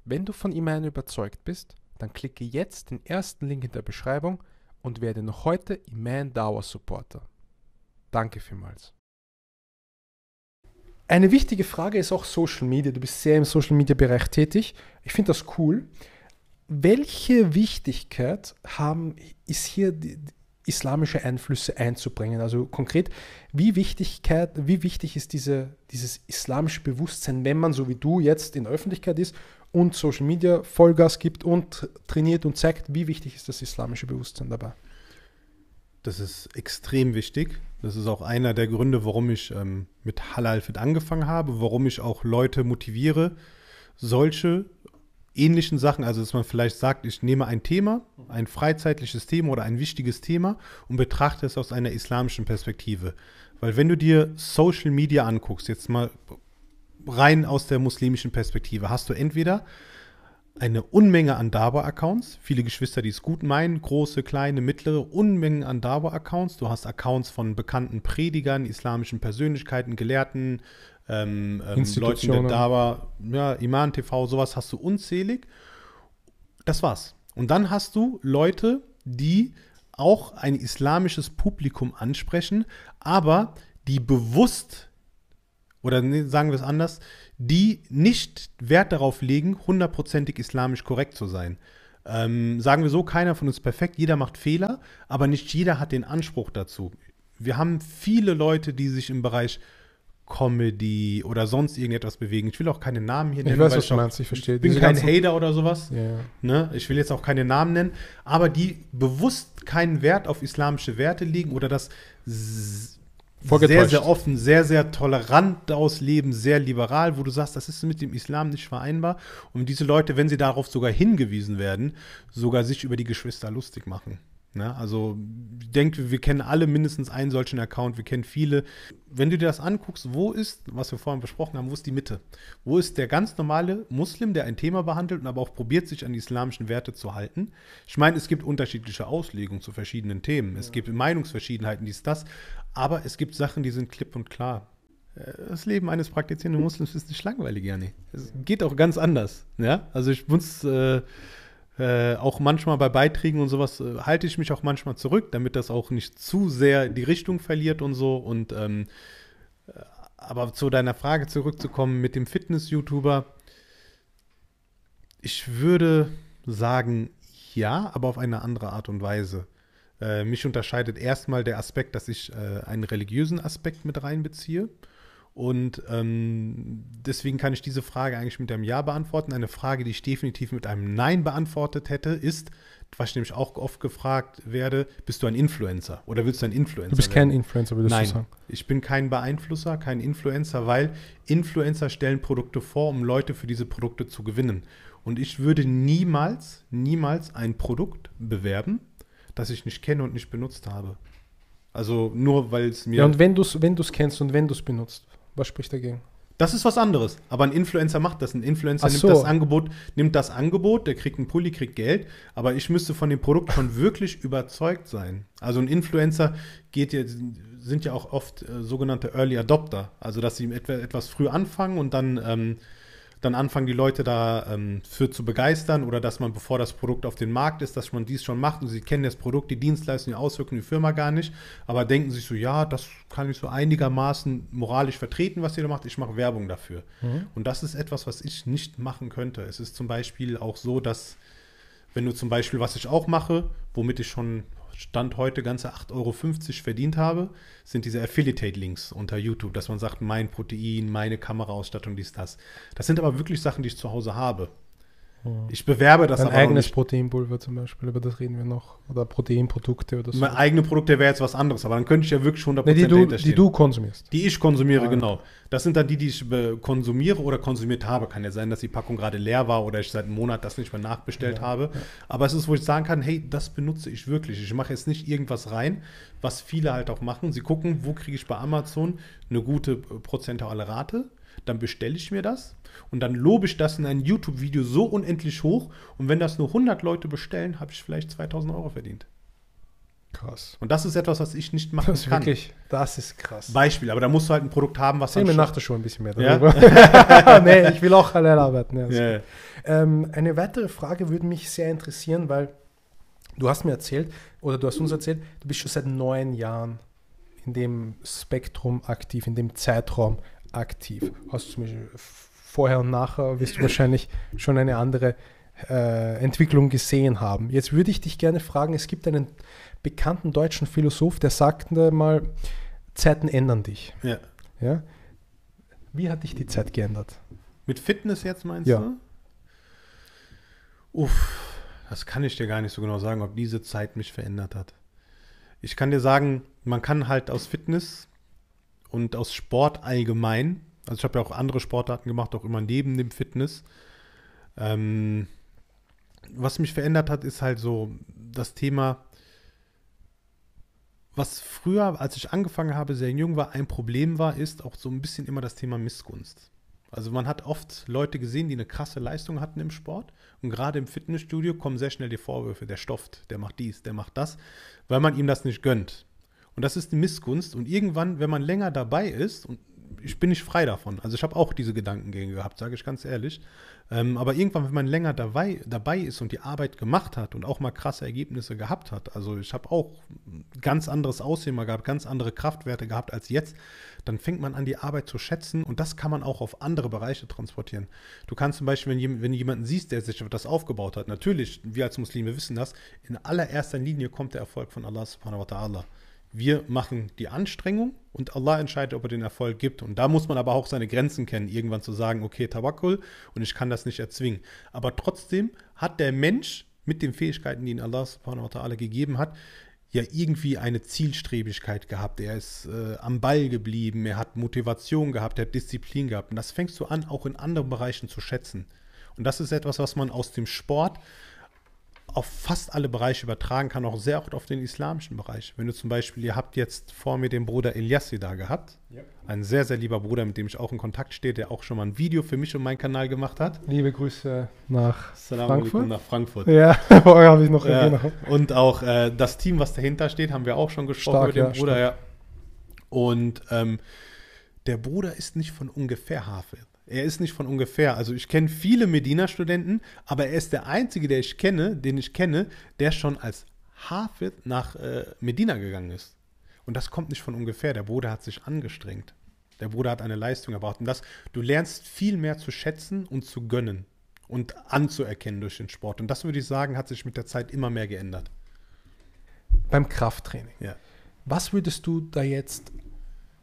Wenn du von Iman überzeugt bist, dann klicke jetzt den ersten Link in der Beschreibung und werde noch heute Iman Dauer Supporter. Danke vielmals. Eine wichtige Frage ist auch Social Media. Du bist sehr im Social Media Bereich tätig. Ich finde das cool. Welche Wichtigkeit haben, ist hier die, islamische Einflüsse einzubringen? Also konkret, wie, Wichtigkeit, wie wichtig ist diese, dieses islamische Bewusstsein, wenn man so wie du jetzt in der Öffentlichkeit ist und Social Media Vollgas gibt und trainiert und zeigt, wie wichtig ist das islamische Bewusstsein dabei? Das ist extrem wichtig. Das ist auch einer der Gründe, warum ich ähm, mit Halal Fit angefangen habe, warum ich auch Leute motiviere, solche ähnlichen Sachen, also dass man vielleicht sagt, ich nehme ein Thema, ein freizeitliches Thema oder ein wichtiges Thema und betrachte es aus einer islamischen Perspektive. Weil wenn du dir Social Media anguckst, jetzt mal rein aus der muslimischen Perspektive, hast du entweder eine Unmenge an Daba-Accounts, viele Geschwister, die es gut meinen, große, kleine, mittlere, Unmengen an Daba-Accounts. Du hast Accounts von bekannten Predigern, islamischen Persönlichkeiten, Gelehrten, ähm, ähm, Leuten der Daba, ja, Iman TV, sowas hast du unzählig. Das war's. Und dann hast du Leute, die auch ein islamisches Publikum ansprechen, aber die bewusst, oder sagen wir es anders, die nicht Wert darauf legen, hundertprozentig islamisch korrekt zu sein. Ähm, sagen wir so, keiner von uns ist perfekt, jeder macht Fehler, aber nicht jeder hat den Anspruch dazu. Wir haben viele Leute, die sich im Bereich Comedy oder sonst irgendetwas bewegen. Ich will auch keine Namen hier nennen. Ich weiß, was du meinst, ich verstehe. Ich bin kein Hater oder sowas. Ja. Ne? Ich will jetzt auch keine Namen nennen, aber die bewusst keinen Wert auf islamische Werte legen oder das sehr, sehr offen, sehr, sehr tolerant ausleben, sehr liberal, wo du sagst, das ist mit dem Islam nicht vereinbar. Und diese Leute, wenn sie darauf sogar hingewiesen werden, sogar sich über die Geschwister lustig machen. Ne? Also ich denke, wir kennen alle mindestens einen solchen Account, wir kennen viele. Wenn du dir das anguckst, wo ist, was wir vorhin besprochen haben, wo ist die Mitte? Wo ist der ganz normale Muslim, der ein Thema behandelt und aber auch probiert, sich an die islamischen Werte zu halten? Ich meine, es gibt unterschiedliche Auslegungen zu verschiedenen Themen. Es ja. gibt Meinungsverschiedenheiten, dies, das. Aber es gibt Sachen, die sind klipp und klar. Das Leben eines praktizierenden Muslims ist nicht langweilig, ja nicht. Es geht auch ganz anders. Ja? Also ich muss... Äh, Äh, auch manchmal bei Beiträgen und sowas äh, halte ich mich auch manchmal zurück, damit das auch nicht zu sehr die Richtung verliert und so. Und ähm, äh, aber zu deiner Frage zurückzukommen mit dem Fitness-YouTuber, ich würde sagen, ja, aber auf eine andere Art und Weise. Äh, mich unterscheidet erstmal der Aspekt, dass ich äh, einen religiösen Aspekt mit reinbeziehe. Und ähm, deswegen kann ich diese Frage eigentlich mit einem Ja beantworten. Eine Frage, die ich definitiv mit einem Nein beantwortet hätte, ist, was ich nämlich auch oft gefragt werde, bist du ein Influencer oder willst du ein Influencer Du bist werden? kein Influencer, würdest Nein, du sagen. ich bin kein Beeinflusser, kein Influencer, weil Influencer stellen Produkte vor, um Leute für diese Produkte zu gewinnen. Und ich würde niemals, niemals ein Produkt bewerben, das ich nicht kenne und nicht benutzt habe. Also nur weil es mir. Ja, und wenn du es wenn du's kennst und wenn du es benutzt, was spricht dagegen? das ist was anderes. Aber ein Influencer macht das. Ein Influencer Ach nimmt so. das Angebot, nimmt das Angebot, der kriegt einen Pulli, kriegt Geld, aber ich müsste von dem Produkt schon [laughs] wirklich überzeugt sein. Also ein Influencer geht ja, sind ja auch oft äh, sogenannte Early Adopter. Also dass sie etwa, etwas früh anfangen und dann, ähm, dann anfangen die Leute da ähm, für zu begeistern oder dass man, bevor das Produkt auf den Markt ist, dass man dies schon macht und sie kennen das Produkt, die Dienstleistung, die Auswirkungen, die Firma gar nicht, aber denken sich so, ja, das kann ich so einigermaßen moralisch vertreten, was ihr da macht, ich mache Werbung dafür. Und das ist etwas, was ich nicht machen könnte. Es ist zum Beispiel auch so, dass wenn du zum Beispiel, was ich auch mache, womit ich schon Stand heute ganze 8,50 Euro verdient habe, sind diese Affiliate-Links unter YouTube, dass man sagt, mein Protein, meine Kameraausstattung, dies, das. Das sind aber wirklich Sachen, die ich zu Hause habe. Ich bewerbe das Dein aber eigenes nicht. Proteinpulver zum Beispiel, über das reden wir noch. Oder Proteinprodukte oder so. Meine eigene Produkte wäre jetzt was anderes, aber dann könnte ich ja wirklich 100% Ne, die, du, die du konsumierst. Die ich konsumiere, Ah. genau. Das sind dann die, die ich äh, konsumiere oder konsumiert habe. Kann ja sein, dass die Packung gerade leer war oder ich seit einem Monat das nicht mehr nachbestellt habe. Aber es ist, wo ich sagen kann, hey, das benutze ich wirklich. Ich mache jetzt nicht irgendwas rein, was viele halt auch machen. Sie gucken, wo kriege ich bei Amazon eine gute äh, prozentuale Rate. Dann bestelle ich mir das und dann lobe ich das in ein YouTube-Video so unendlich hoch. Und wenn das nur 100 Leute bestellen, habe ich vielleicht 2000 Euro verdient. Krass. Und das ist etwas, was ich nicht machen Das ist kann. wirklich, das ist krass. Beispiel, aber da musst du halt ein Produkt haben, was Erzähl mir schon- nach der Show ein bisschen mehr Ja? darüber. [laughs] nee, ich will auch allein arbeiten. Ja, Ja, ähm, eine weitere Frage würde mich sehr interessieren, weil du hast mir erzählt, oder du hast uns erzählt, du bist schon seit neun Jahren in dem Spektrum aktiv, in dem Zeitraum aktiv. Hast du zum Beispiel vorher und nachher, wirst du wahrscheinlich schon eine andere äh, Entwicklung gesehen haben. Jetzt würde ich dich gerne fragen, es gibt einen bekannten deutschen Philosoph, der sagte mal, Zeiten ändern dich. ja. Ja? Wie hat dich die Zeit geändert? Mit Fitness jetzt meinst Ja. du? Uff, das kann ich dir gar nicht so genau sagen, ob diese Zeit mich verändert hat. Ich kann dir sagen, man kann halt aus Fitness und aus Sport allgemein, also ich habe ja auch andere Sportarten gemacht, auch immer neben dem Fitness. Ähm, was mich verändert hat, ist halt so das Thema, was früher, als ich angefangen habe, sehr jung war, ein Problem war, ist auch so ein bisschen immer das Thema Missgunst. Also man hat oft Leute gesehen, die eine krasse Leistung hatten im Sport und gerade im Fitnessstudio kommen sehr schnell die Vorwürfe, der stofft, der macht dies, der macht das, weil man ihm das nicht gönnt. Und das ist eine Missgunst und irgendwann, wenn man länger dabei ist, und ich bin nicht frei davon, also ich habe auch diese Gedankengänge gehabt, sage ich ganz ehrlich, ähm, aber irgendwann, wenn man länger dabei, dabei ist und die Arbeit gemacht hat und auch mal krasse Ergebnisse gehabt hat, also ich habe auch ganz anderes Aussehen mal gehabt, ganz andere Kraftwerte gehabt als jetzt, dann fängt man an, die Arbeit zu schätzen und das kann man auch auf andere Bereiche transportieren. Du kannst zum Beispiel, wenn, wenn du jemanden siehst, der sich das aufgebaut hat, natürlich, wir als Muslime wissen das, in allererster Linie kommt der Erfolg von Allah subhanahu wa ta'ala. Wir machen die Anstrengung und Allah entscheidet, ob er den Erfolg gibt. Und da muss man aber auch seine Grenzen kennen, irgendwann zu sagen, okay, Tawakkul und ich kann das nicht erzwingen. Aber trotzdem hat der Mensch mit den Fähigkeiten, die ihn Allah subhanahu wa ta'ala gegeben hat, ja irgendwie eine Zielstrebigkeit gehabt. Er ist äh, am Ball geblieben, er hat Motivation gehabt, er hat Disziplin gehabt. Und das fängst du an, auch in anderen Bereichen zu schätzen. Und das ist etwas, was man aus dem Sport auf fast alle Bereiche übertragen kann, auch sehr oft auf den islamischen Bereich. Wenn du zum Beispiel, ihr habt jetzt vor mir den Bruder Eliassi da gehabt, Ja. ein sehr, sehr lieber Bruder, mit dem ich auch in Kontakt stehe, der auch schon mal ein Video für mich und meinen Kanal gemacht hat. Liebe Grüße nach alaikum Frankfurt. nach Frankfurt. Ja, [laughs] habe ich noch Ja, und auch äh, das Team, was dahinter steht, haben wir auch schon gesprochen Stark, mit dem ja, Bruder. Ja. Und ähm, der Bruder ist nicht von ungefähr Hafid. Er ist nicht von ungefähr. Also ich kenne viele Medina-Studenten, aber er ist der einzige, der ich kenne, den ich kenne, der schon als Hafid nach äh, Medina gegangen ist. Und das kommt nicht von ungefähr. Der Bruder hat sich angestrengt. Der Bruder hat eine Leistung erbracht. Und das, du lernst viel mehr zu schätzen und zu gönnen und anzuerkennen durch den Sport. Und das würde ich sagen, hat sich mit der Zeit immer mehr geändert. Beim Krafttraining. Ja. Was würdest du da jetzt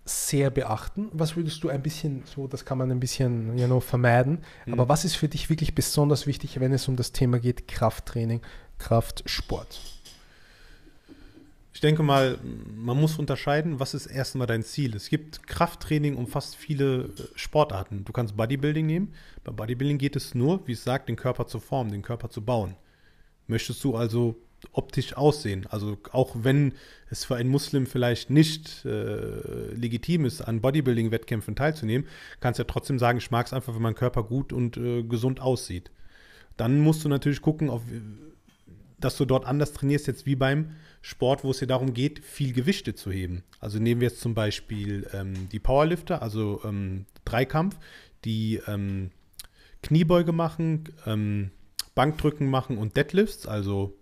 sehr beachten? Was würdest du ein bisschen, so das kann man ein bisschen you know, vermeiden, Mhm. aber was ist für dich wirklich besonders wichtig, wenn es um das Thema geht, Krafttraining, Kraftsport? Ich denke mal, man muss unterscheiden, was ist erstmal dein Ziel. Es gibt Krafttraining um fast viele äh, Sportarten. Du kannst Bodybuilding nehmen. Bei Bodybuilding geht es nur, wie es sagt, den Körper zu formen, den Körper zu bauen. Möchtest du also optisch aussehen? Also auch wenn es für einen Muslim vielleicht nicht äh, legitim ist, an Bodybuilding-Wettkämpfen teilzunehmen, kannst du ja trotzdem sagen, ich mag es einfach, wenn mein Körper gut und äh, gesund aussieht. Dann musst du natürlich gucken, auf, dass du dort anders trainierst, jetzt wie beim Sport, wo es ja darum geht, viel Gewichte zu heben. Also nehmen wir jetzt zum Beispiel ähm, die Powerlifter, also ähm, Dreikampf, die ähm, Kniebeuge machen, ähm, Bankdrücken machen und Deadlifts, also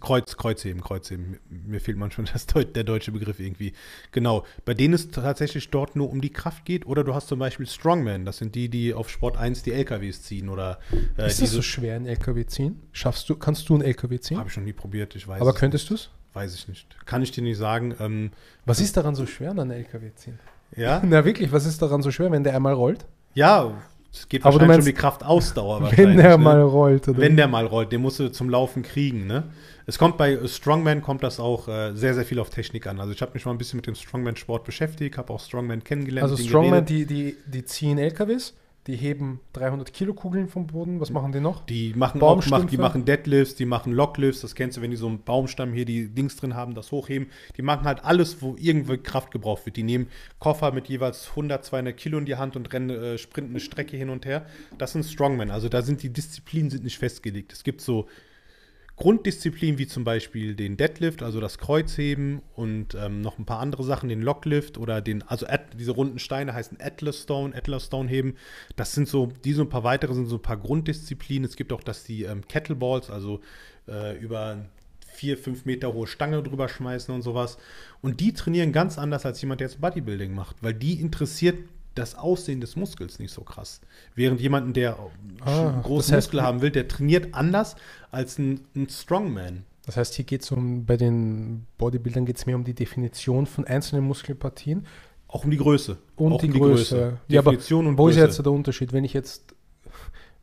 Kreuz, Kreuzheben, Kreuzheben. Mir fehlt manchmal das der deutsche Begriff irgendwie. Genau. Bei denen es tatsächlich dort nur um die Kraft geht. Oder du hast zum Beispiel Strongman. Das sind die, die auf Sport 1 die LKWs ziehen. Oder äh, ist das so schwer, einen LKW ziehen? Schaffst du, kannst du einen LKW ziehen? Habe ich noch nie probiert. Ich weiß Aber es könntest du es? Weiß ich nicht. Kann ich dir nicht sagen. Ähm, Was ist daran so schwer, an einen LKW ziehen? ja? [laughs] Na wirklich, was ist daran so schwer, wenn der einmal rollt? Ja, es geht Aber wahrscheinlich um meinst, die Kraftausdauer. [laughs] Wenn der ne? mal rollt, oder? Wenn der mal rollt, den musst du zum Laufen kriegen, ne? Es kommt bei Strongman kommt das auch äh, sehr, sehr viel auf Technik an. Also ich habe mich mal ein bisschen mit dem Strongman-Sport beschäftigt, habe auch Strongman kennengelernt. also Strongman, die, die, die ziehen LKWs, die heben 300 Kilo Kugeln vom Boden. Was machen die noch? Die machen auch, die machen Deadlifts, die machen Locklifts, das kennst du, wenn die so einen Baumstamm hier die Dings drin haben, das hochheben. Die machen halt alles, wo irgendwo Kraft gebraucht wird. Die nehmen Koffer mit jeweils 100, 200 Kilo in die Hand und rennen, äh, sprinten eine Strecke hin und her. Das sind Strongmen. Also da sind die Disziplinen sind nicht festgelegt. Es gibt so Grunddisziplinen wie zum Beispiel den Deadlift, also das Kreuzheben und ähm, noch ein paar andere Sachen, den Locklift oder den, also At, diese runden Steine heißen Atlas Stone, Atlas Stone heben. Das sind so, diese und ein paar weitere sind so ein paar Grunddisziplinen. Es gibt auch, dass die ähm, Kettleballs, also äh, über vier, fünf Meter hohe Stange drüber schmeißen und sowas. Und die trainieren ganz anders als jemand, der jetzt Bodybuilding macht, weil die interessiert das Aussehen des Muskels nicht so krass. Während jemanden, der Ah, großen das heißt- Muskel haben will, der trainiert anders als ein, ein Strongman. Das heißt, hier geht es um, bei den Bodybuildern geht es mehr um die Definition von einzelnen Muskelpartien Auch um die Größe. und auch die, um Größe. Ja, aber Definition und wo ist Größe. jetzt der Unterschied? Wenn ich jetzt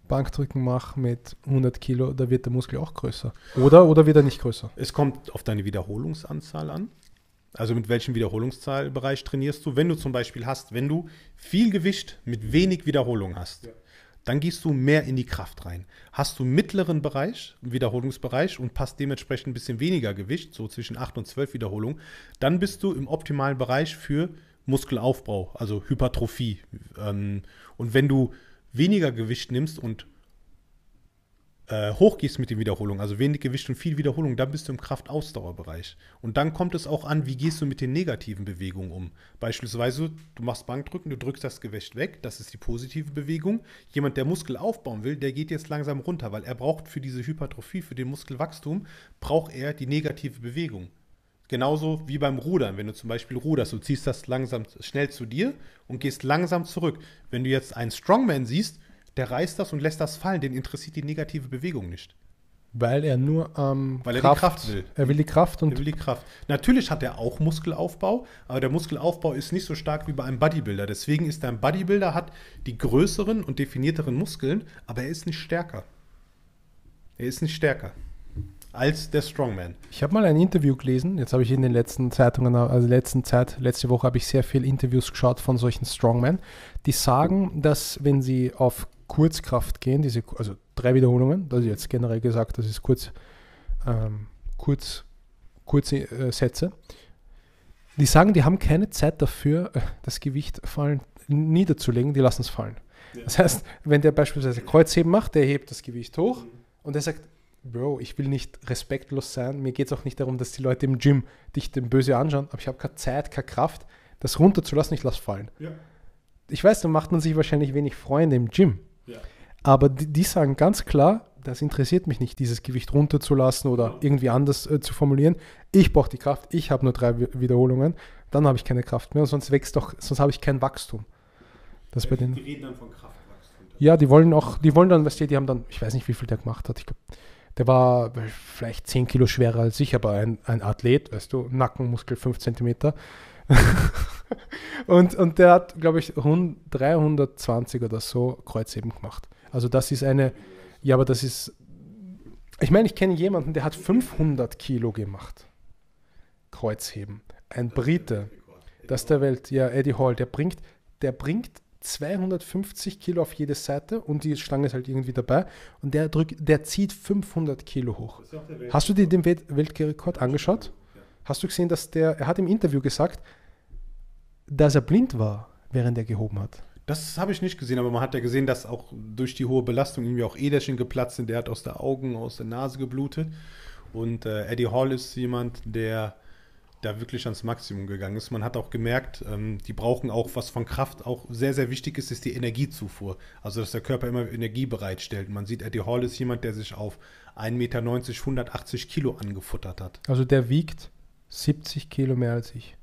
Bankdrücken mache mit 100 Kilo, da wird der Muskel auch größer. Oder, oder wird er nicht größer? Es kommt auf deine Wiederholungsanzahl an. Also mit welchem Wiederholungszahlbereich trainierst du? Wenn du zum Beispiel hast, wenn du viel Gewicht mit wenig Wiederholung hast, dann gehst du mehr in die Kraft rein. Hast du mittleren Bereich, Wiederholungsbereich und passt dementsprechend ein bisschen weniger Gewicht, so zwischen 8 und 12 Wiederholungen, dann bist du im optimalen Bereich für Muskelaufbau, also Hypertrophie. Ähm, Und wenn du weniger Gewicht nimmst und äh, hochgehst mit den Wiederholungen, also wenig Gewicht und viel Wiederholung, dann bist du im Kraftausdauerbereich. Und dann kommt es auch an, wie gehst du mit den negativen Bewegungen um. Beispielsweise, du machst Bankdrücken, du drückst das Gewicht weg, das ist die positive Bewegung. Jemand, der Muskel aufbauen will, der geht jetzt langsam runter, weil er braucht für diese Hypertrophie, für den Muskelwachstum, braucht er die negative Bewegung. Genauso wie beim Rudern. Wenn du zum Beispiel ruderst, du ziehst das langsam schnell zu dir und gehst langsam zurück. Wenn du jetzt einen Strongman siehst, der reißt das und lässt das fallen, den interessiert die negative Bewegung nicht. Weil er nur ähm, Weil er die Kraft will. Er will die Kraft Er und will die Kraft. Natürlich hat er auch Muskelaufbau, aber der Muskelaufbau ist nicht so stark wie bei einem Bodybuilder. Deswegen ist er ein Bodybuilder, hat die größeren und definierteren Muskeln, aber er ist nicht stärker. Er ist nicht stärker als der Strongman. Ich habe mal ein Interview gelesen, jetzt habe ich in den letzten Zeitungen, also letzten Zeit, letzte Woche habe ich sehr viele Interviews geschaut von solchen Strongmen, die sagen, dass wenn sie auf Kurzkraft gehen, diese, also drei Wiederholungen, das ist jetzt generell gesagt, das ist kurz, ähm, kurz, kurze äh, Sätze, die sagen, die haben keine Zeit dafür, [laughs] das Gewicht fallen, niederzulegen, die lassen es fallen. Das heißt, wenn der beispielsweise Kreuzheben macht, der hebt das Gewicht hoch und der sagt, Bro, ich will nicht respektlos sein. Mir geht es auch nicht darum, dass die Leute im Gym dich dem böse anschauen, aber ich habe keine Zeit, keine Kraft, das runterzulassen, ich lasse fallen. Ja. Ich weiß, da macht man sich wahrscheinlich wenig Freunde im Gym. Ja. Aber die, die sagen ganz klar, das interessiert mich nicht, dieses Gewicht runterzulassen oder irgendwie anders äh, zu formulieren. Ich brauche die Kraft, ich habe nur drei Wi- Wiederholungen, dann habe ich keine Kraft mehr, sonst wächst doch, sonst habe ich kein Wachstum. Das bei den, Die reden dann von Kraftwachstum. ja, die wollen auch, die wollen dann, weißt du, die haben dann, ich weiß nicht, wie viel der gemacht hat. Ich glaub, der war vielleicht 10 Kilo schwerer als ich, aber ein, ein Athlet, weißt du, Nackenmuskel 5 Zentimeter. [laughs] [laughs] und, und der hat, glaube ich, 100 320 oder so Kreuzheben gemacht. Also das ist eine, ja, aber das ist, ich meine, ich kenne jemanden, der hat 500 Kilo gemacht. Kreuzheben. Ein Brite. Das der Welt, ja, Eddie Hall, der bringt, der bringt 250 Kilo auf jede Seite und die Stange ist halt irgendwie dabei und der drückt, der zieht 500 Kilo hoch. Hast du dir den Welt Weltrekord angeschaut? Hast du gesehen, dass der, er hat im Interview gesagt, dass er blind war, während er gehoben hat. Das habe ich nicht gesehen, aber man hat ja gesehen, dass auch durch die hohe Belastung irgendwie auch Äderchen geplatzt sind. Der hat aus der Augen, aus der Nase geblutet. Und äh, Eddie Hall ist jemand, der da wirklich ans Maximum gegangen ist. Man hat auch gemerkt, ähm, die brauchen auch, was von Kraft auch sehr, sehr wichtig ist, ist die Energiezufuhr. Also, dass der Körper immer Energie bereitstellt. Man sieht, Eddie Hall ist jemand, der sich auf 1,90 Meter, 180 Kilo angefuttert hat. Also der wiegt 70 Kilo mehr als ich.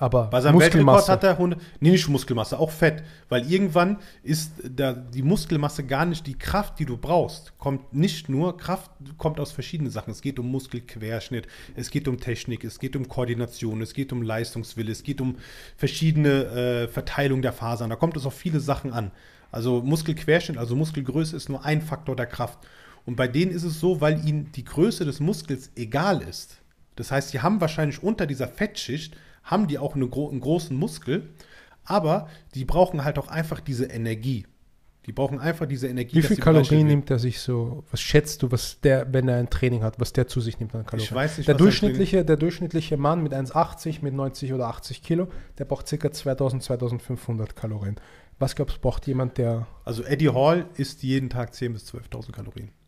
Aber Bei seinem Weltrekord Muskelmasse. hat er 100, nee, nicht Muskelmasse, auch Fett. Weil irgendwann ist da die Muskelmasse gar nicht die Kraft, die du brauchst. Kommt nicht nur, Kraft kommt aus verschiedenen Sachen. Es geht um Muskelquerschnitt, es geht um Technik, es geht um Koordination, es geht um Leistungswille, es geht um verschiedene äh, Verteilung der Fasern. Da kommt es auf viele Sachen an. Also Muskelquerschnitt, also Muskelgröße ist nur ein Faktor der Kraft. Und bei denen ist es so, weil ihnen die Größe des Muskels egal ist. Das heißt, sie haben wahrscheinlich unter dieser Fettschicht, haben die auch eine gro einen großen Muskel, aber die brauchen halt auch einfach diese Energie. Die brauchen einfach diese Energie. Wie viel Kalorien nimmt er sich so? Was schätzt du, was der, wenn er ein Training hat, was der zu sich nimmt an Kalorien? Ich weiß nicht, der was er durchschnittliche, der durchschnittliche Mann mit 1,80, mit 90 oder 80 Kilo, der braucht ca. 2000, 2500 Kalorien. Was glaubst du, braucht jemand, der Also Eddie Hall isst jeden Tag 10.000 bis 12.000 Kalorien. [laughs]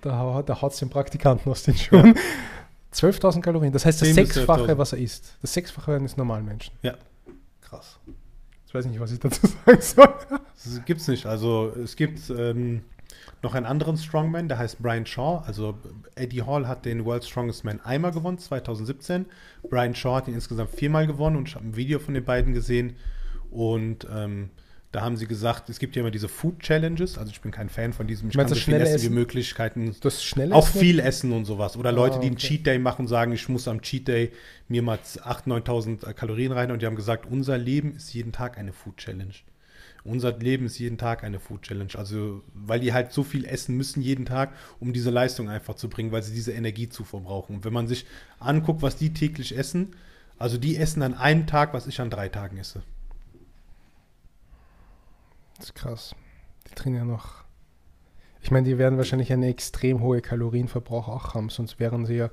Da, da haut es den Praktikanten aus den Schuhen. [laughs] 12.000 Kalorien. Das heißt, das 10 bis Sechsfache, 12.000. was er isst. Das Sechsfache eines normalen Menschen. Ja. Krass. Ich weiß nicht, was ich dazu [laughs] sagen soll. Das gibt's nicht. Also es gibt ähm, noch einen anderen Strongman, der heißt Brian Shaw. Also Eddie Hall hat den World Strongest Man einmal gewonnen, 2017. Brian Shaw hat ihn insgesamt viermal gewonnen und ich habe ein Video von den beiden gesehen. Und ähm, da haben sie gesagt, es gibt ja immer diese Food Challenges. Also ich bin kein Fan von diesem, ich Meinst kann so viel essen Essen? wie Möglichkeiten. Das schnelle Auch Essen? viel essen und sowas. Oder Leute, die einen okay. Cheat Day machen, sagen, ich muss am Cheat Day mir mal 8.000, 9.000 Kalorien rein. Und die haben gesagt, unser Leben ist jeden Tag eine Food Challenge. Unser Leben ist jeden Tag eine Food Challenge. Also, weil die halt so viel essen müssen jeden Tag, um diese Leistung einfach zu bringen, weil sie diese Energiezufuhr brauchen. Und wenn man sich anguckt, was die täglich essen, also die essen an einem Tag, was ich an drei Tagen esse. Das ist krass. Die trainieren noch. Ich meine, die werden wahrscheinlich eine extrem hohe Kalorienverbrauch auch haben, sonst wären sie ja,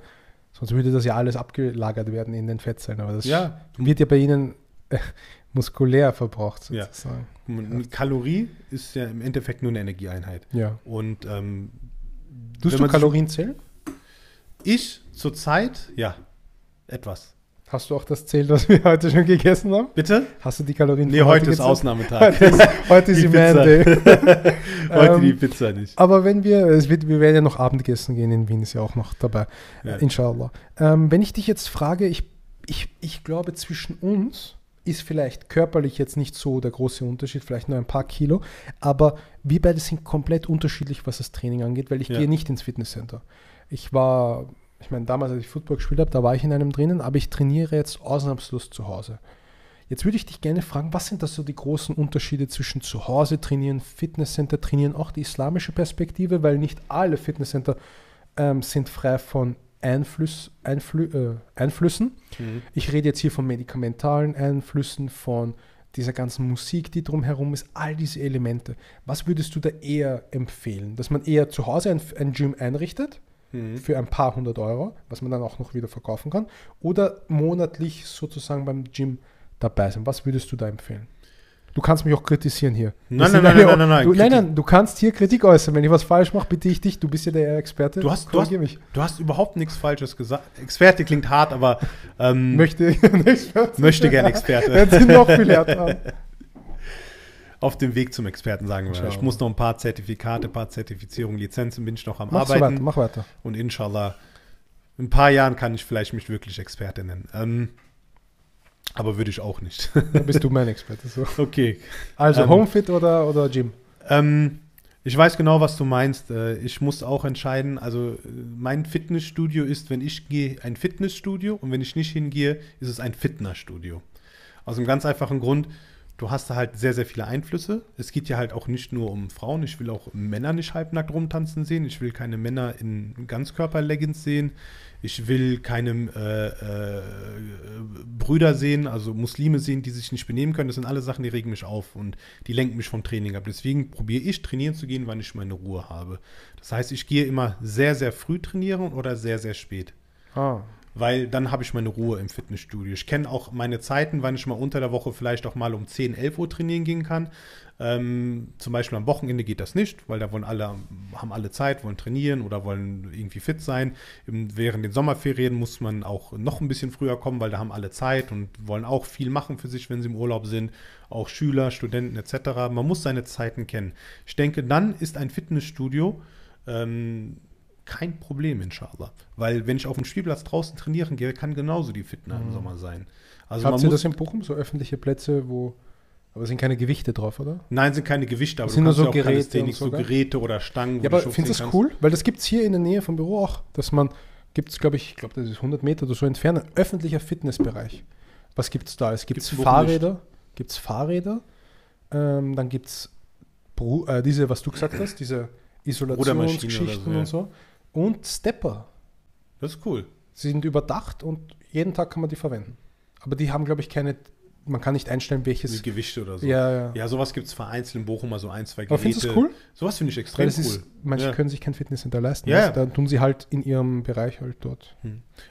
sonst würde das ja alles abgelagert werden in den Fettzellen. Aber das Ja. wird ja bei ihnen äh, muskulär verbraucht Ja. sozusagen. Eine Kalorie ist ja im Endeffekt nur eine Energieeinheit. Ja. Und ähm, Tust du Kalorien zählen? ich zurzeit, ja, etwas. Hast du auch das zählt, was wir heute schon gegessen haben? Bitte? Hast du die Kalorien Nee, von heute ist? Ausnahmetag. Heute ist, heute ist Die. Man Day. [laughs] Heute Ähm, die Pizza nicht. Aber wenn wir, es wird, wir werden ja noch Abendessen gehen in Wien, ist ja auch noch dabei. Ja. Äh, Inshallah. Ähm, wenn ich dich jetzt frage, ich, ich, ich glaube, zwischen uns ist vielleicht körperlich jetzt nicht so der große Unterschied, vielleicht nur ein paar Kilo, aber wir beide sind komplett unterschiedlich, was das Training angeht, weil ich Ja. gehe nicht ins Fitnesscenter. Ich war, ich meine, damals, als ich Football gespielt habe, da war ich in einem drinnen, aber ich trainiere jetzt ausnahmslos zu Hause. Jetzt würde ich dich gerne fragen, was sind das so die großen Unterschiede zwischen zu Hause trainieren, Fitnesscenter trainieren, auch die islamische Perspektive, weil nicht alle Fitnesscenter ähm, sind frei von Einfluss, Einflü äh, Einflüssen. Mhm. Ich rede jetzt hier von medikamentalen Einflüssen, von dieser ganzen Musik, die drumherum ist, all diese Elemente. Was würdest du da eher empfehlen? Dass man eher zu Hause ein, ein Gym einrichtet Mhm. für ein paar hundert Euro, was man dann auch noch wieder verkaufen kann, oder monatlich sozusagen beim Gym dabei sein? Was würdest du da empfehlen? Du kannst mich auch kritisieren hier. Nein, nein, nein, eine- nein, nein, nein, Du, nein, nein, du kannst hier Kritik äußern. Wenn ich was falsch mache, bitte ich dich. Du bist ja der Experte. Du hast, du, hast, mich. du hast überhaupt nichts Falsches gesagt. Experte klingt hart, aber ähm, Möchte [laughs] möchte gern Experte. Hört sich noch viel härter an. [laughs] Auf dem Weg zum Experten, sagen wir. Ich muss noch ein paar Zertifikate, ein paar Zertifizierungen, Lizenzen bin ich noch am Mach so Arbeiten. weiter, mach weiter. Und inshallah, in ein paar Jahren kann ich vielleicht mich wirklich Experte nennen. Ähm, aber würde ich auch nicht. [laughs] Da bist du mein Experte. So. okay. Also Ähm, Homefit oder, oder Gym? Ähm, ich weiß genau, was du meinst. Äh, Ich muss auch entscheiden. Also, äh, mein Fitnessstudio ist, wenn ich gehe, ein Fitnessstudio und wenn ich nicht hingehe, ist es ein Fitnessstudio. Aus einem ganz einfachen Grund. Du hast da halt sehr, sehr viele Einflüsse. Es geht ja halt auch nicht nur um Frauen. Ich will auch Männer nicht halbnackt rumtanzen sehen. Ich will keine Männer in Ganzkörper-Leggings sehen. Ich will keine äh, äh, Brüder sehen, also Muslime sehen, die sich nicht benehmen können. Das sind alle Sachen, die regen mich auf und die lenken mich vom Training ab. Deswegen probiere ich trainieren zu gehen, wann ich meine Ruhe habe. Das heißt, ich gehe immer sehr, sehr früh trainieren oder sehr, sehr spät. Ah. Weil dann habe ich meine Ruhe im Fitnessstudio. Ich kenne auch meine Zeiten, wann ich mal unter der Woche vielleicht auch mal um 10, 11 Uhr trainieren gehen kann. Ähm, zum Beispiel am Wochenende geht das nicht, weil da wollen alle, haben alle Zeit, wollen trainieren oder wollen irgendwie fit sein. Im, während den Sommerferien muss man auch noch ein bisschen früher kommen, weil da haben alle Zeit und wollen auch viel machen für sich, wenn sie im Urlaub sind. Auch Schüler, Studenten etc. Man muss seine Zeiten kennen. Ich denke, dann ist ein Fitnessstudio ähm, kein Problem, inshallah. Weil wenn ich auf dem Spielplatz draußen trainieren gehe, kann genauso die Fitness im Sommer sein. Also Habt ihr das in Bochum? So öffentliche Plätze, wo. Aber sind keine Gewichte drauf, oder? nein, sind keine Gewichte, aber Das sind nur so ja Geräte so, so? Geräte oder Stangen. Ja, aber findest du das cool? Weil das gibt es hier in der Nähe vom Büro auch, dass man, gibt es, glaube ich, ich glaube, das ist 100 Meter oder so entfernt, ein öffentlicher Fitnessbereich. Was gibt es da? Es gibt Fahrräder, gibt es Fahrräder, ähm, dann gibt es äh, diese, was du gesagt hast, diese Isolationsgeschichten so, ja. und so. Und Stepper. Das ist cool. Sie sind überdacht und jeden Tag kann man die verwenden. Aber die haben, glaube ich, keine, man kann nicht einstellen, Wie welches. Gewichte oder so. Ja, ja. Ja, sowas gibt es vereinzelt in Bochum, mal so ein, zwei Aber Geräte. findest du das cool? Sowas finde ich extrem cool. ist, manche Ja. können sich kein Fitnesscenter leisten. Ja, du? Dann tun sie halt in ihrem Bereich halt dort.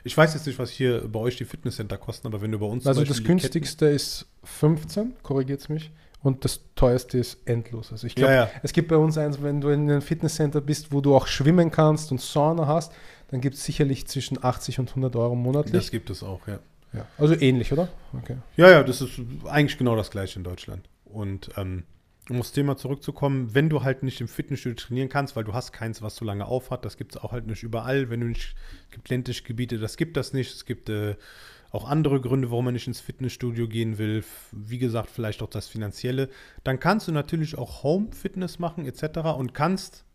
Ich weiß jetzt nicht, was hier bei euch die Fitnesscenter kosten, aber wenn du bei uns Also das günstigste ist 15, korrigiert es mich. Und das teuerste ist endlos. Also ich glaube, Ja, ja. es gibt bei uns eins, wenn du in einem Fitnesscenter bist, wo du auch schwimmen kannst und Sauna hast, dann gibt es sicherlich zwischen 80 und 100 Euro monatlich. das gibt es auch, ja. ja. Also ähnlich, oder? Okay. Ja, ja, das ist eigentlich genau das gleiche in Deutschland. Und ähm, um aufs Thema zurückzukommen, wenn du halt nicht im Fitnessstudio trainieren kannst, weil du hast keins, was so lange aufhat, das gibt es auch halt nicht überall. Wenn du nicht, es gibt ländliche Gebiete, das gibt das nicht. Es gibt äh, auch andere Gründe, warum man nicht ins Fitnessstudio gehen will. Wie gesagt, vielleicht auch das Finanzielle. Dann kannst du natürlich auch Home-Fitness machen etc. und kannst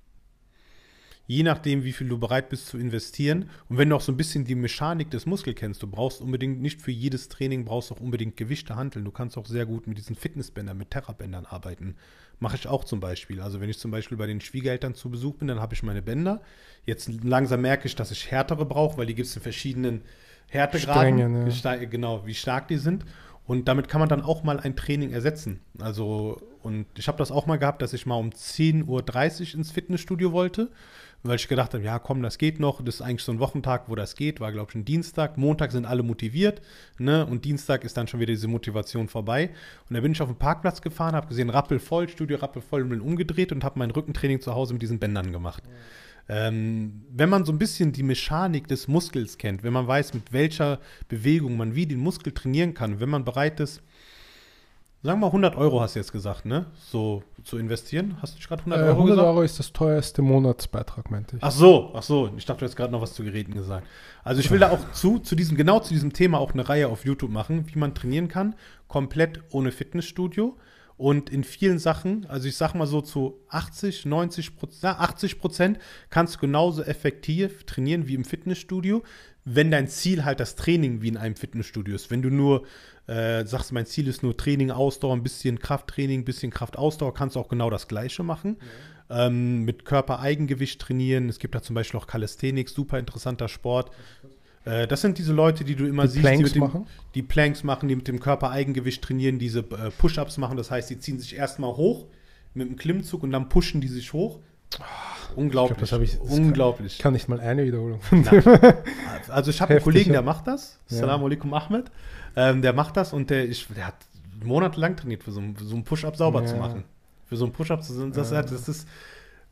je nachdem, wie viel du bereit bist zu investieren. Und wenn du auch so ein bisschen die Mechanik des Muskels kennst, du brauchst unbedingt nicht für jedes Training brauchst auch unbedingt Gewichte handeln. Du kannst auch sehr gut mit diesen Fitnessbändern, mit Terrabändern arbeiten. Mache ich auch zum Beispiel. Also wenn ich zum Beispiel bei den Schwiegereltern zu Besuch bin, dann habe ich meine Bänder. Jetzt langsam merke ich, dass ich härtere brauche, weil die gibt es in verschiedenen Härtegraden. Strängen, ja. Wie sta- Genau, wie stark die sind. Und damit kann man dann auch mal ein Training ersetzen. Also, und ich habe das auch mal gehabt, dass ich mal um 10.30 Uhr ins Fitnessstudio wollte, weil ich gedacht habe, ja komm, das geht noch. Das ist eigentlich so ein Wochentag, wo das geht, war glaube ich ein Dienstag. Montag sind alle motiviert, ne? Und Dienstag ist dann schon wieder diese Motivation vorbei. Und da bin ich auf den Parkplatz gefahren, habe gesehen, rappelvoll, Studio rappelvoll, bin umgedreht und habe mein Rückentraining zu Hause mit diesen Bändern gemacht. Ähm, wenn man so ein bisschen die Mechanik des Muskels kennt, wenn man weiß, mit welcher Bewegung man wie den Muskel trainieren kann, wenn man bereit ist, sagen wir mal 100 Euro hast du jetzt gesagt, ne? So zu investieren. Hast du nicht gerade 100 Äh, Euro 100 gesagt? Euro ist das teuerste Monatsbeitrag, meinte ich. Ach so, ach so. Ich dachte, du hast gerade noch was zu Geräten gesagt. Also ich will da auch zu, zu diesem, genau zu diesem Thema auch eine Reihe auf YouTube machen, wie man trainieren kann, komplett ohne Fitnessstudio. Und in vielen Sachen, also ich sag mal so zu 80, 90 Prozent, 80 Prozent kannst du genauso effektiv trainieren wie im Fitnessstudio, wenn dein Ziel halt das Training wie in einem Fitnessstudio ist. Wenn du nur äh, sagst, mein Ziel ist nur Training, Ausdauer, ein bisschen Krafttraining, ein bisschen Kraftausdauer, kannst du auch genau das Gleiche machen. Ähm, mit Körpereigengewicht trainieren. Es gibt da zum Beispiel auch Calisthenics, super interessanter Sport. Äh, das sind diese Leute, die du immer Die siehst, Planks die, dem, machen? die Planks machen, die mit dem Körpereigengewicht trainieren, diese äh, Push-Ups machen. Das heißt, die ziehen sich erstmal hoch mit dem Klimmzug und dann pushen die sich hoch. Unglaublich. das hab ich- das Unglaublich. Ich kann nicht mal eine Wiederholung. [laughs] Also ich habe einen Kollegen, der macht das. Ja. Salam alaikum Ahmed. Ähm, der macht das und der, ich, der hat monatelang trainiert, für so, einen- für so einen Push-Up sauber Ja. zu machen. Für so einen Push-Up zu das, Ja. das ist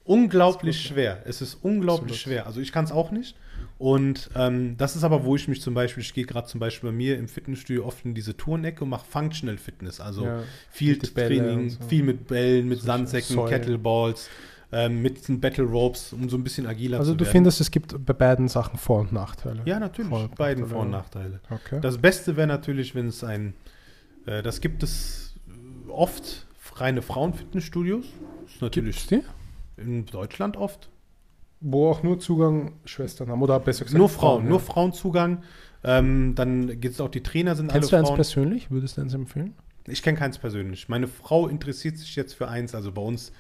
unglaublich Absolut, schwer. Es ist unglaublich Absolut. schwer. Also ich kann es auch nicht. Und ähm, das ist aber, wo ich mich zum Beispiel, ich gehe gerade zum Beispiel bei mir im Fitnessstudio oft in diese Turnecke und mache Functional Fitness. Also Ja, viel Training, so. viel mit Bällen, mit So Sandsäcken, Säulen. Kettleballs, ähm, mit diesen Battle Ropes, um so ein bisschen agiler Also zu du werden. findest, es gibt bei beiden Sachen Vor- und Nachteile. Ja, natürlich. Vor- Beiden Vor- und. Nachteile. Okay. Das Beste wäre natürlich, wenn es ein, äh, das gibt es äh, oft, reine Frauenfitnessstudios. Ist natürlich Gibt's die? in Deutschland oft. Wo auch nur Zugang Schwestern haben. Oder besser gesagt nur Frauen, ja. nur Frauenzugang. Ähm, dann gibt es auch die Trainer, sind Kennst du alle eins Frauen. persönlich? Würdest du eins empfehlen? Ich kenne keins persönlich. Meine Frau interessiert sich jetzt für eins, also bei uns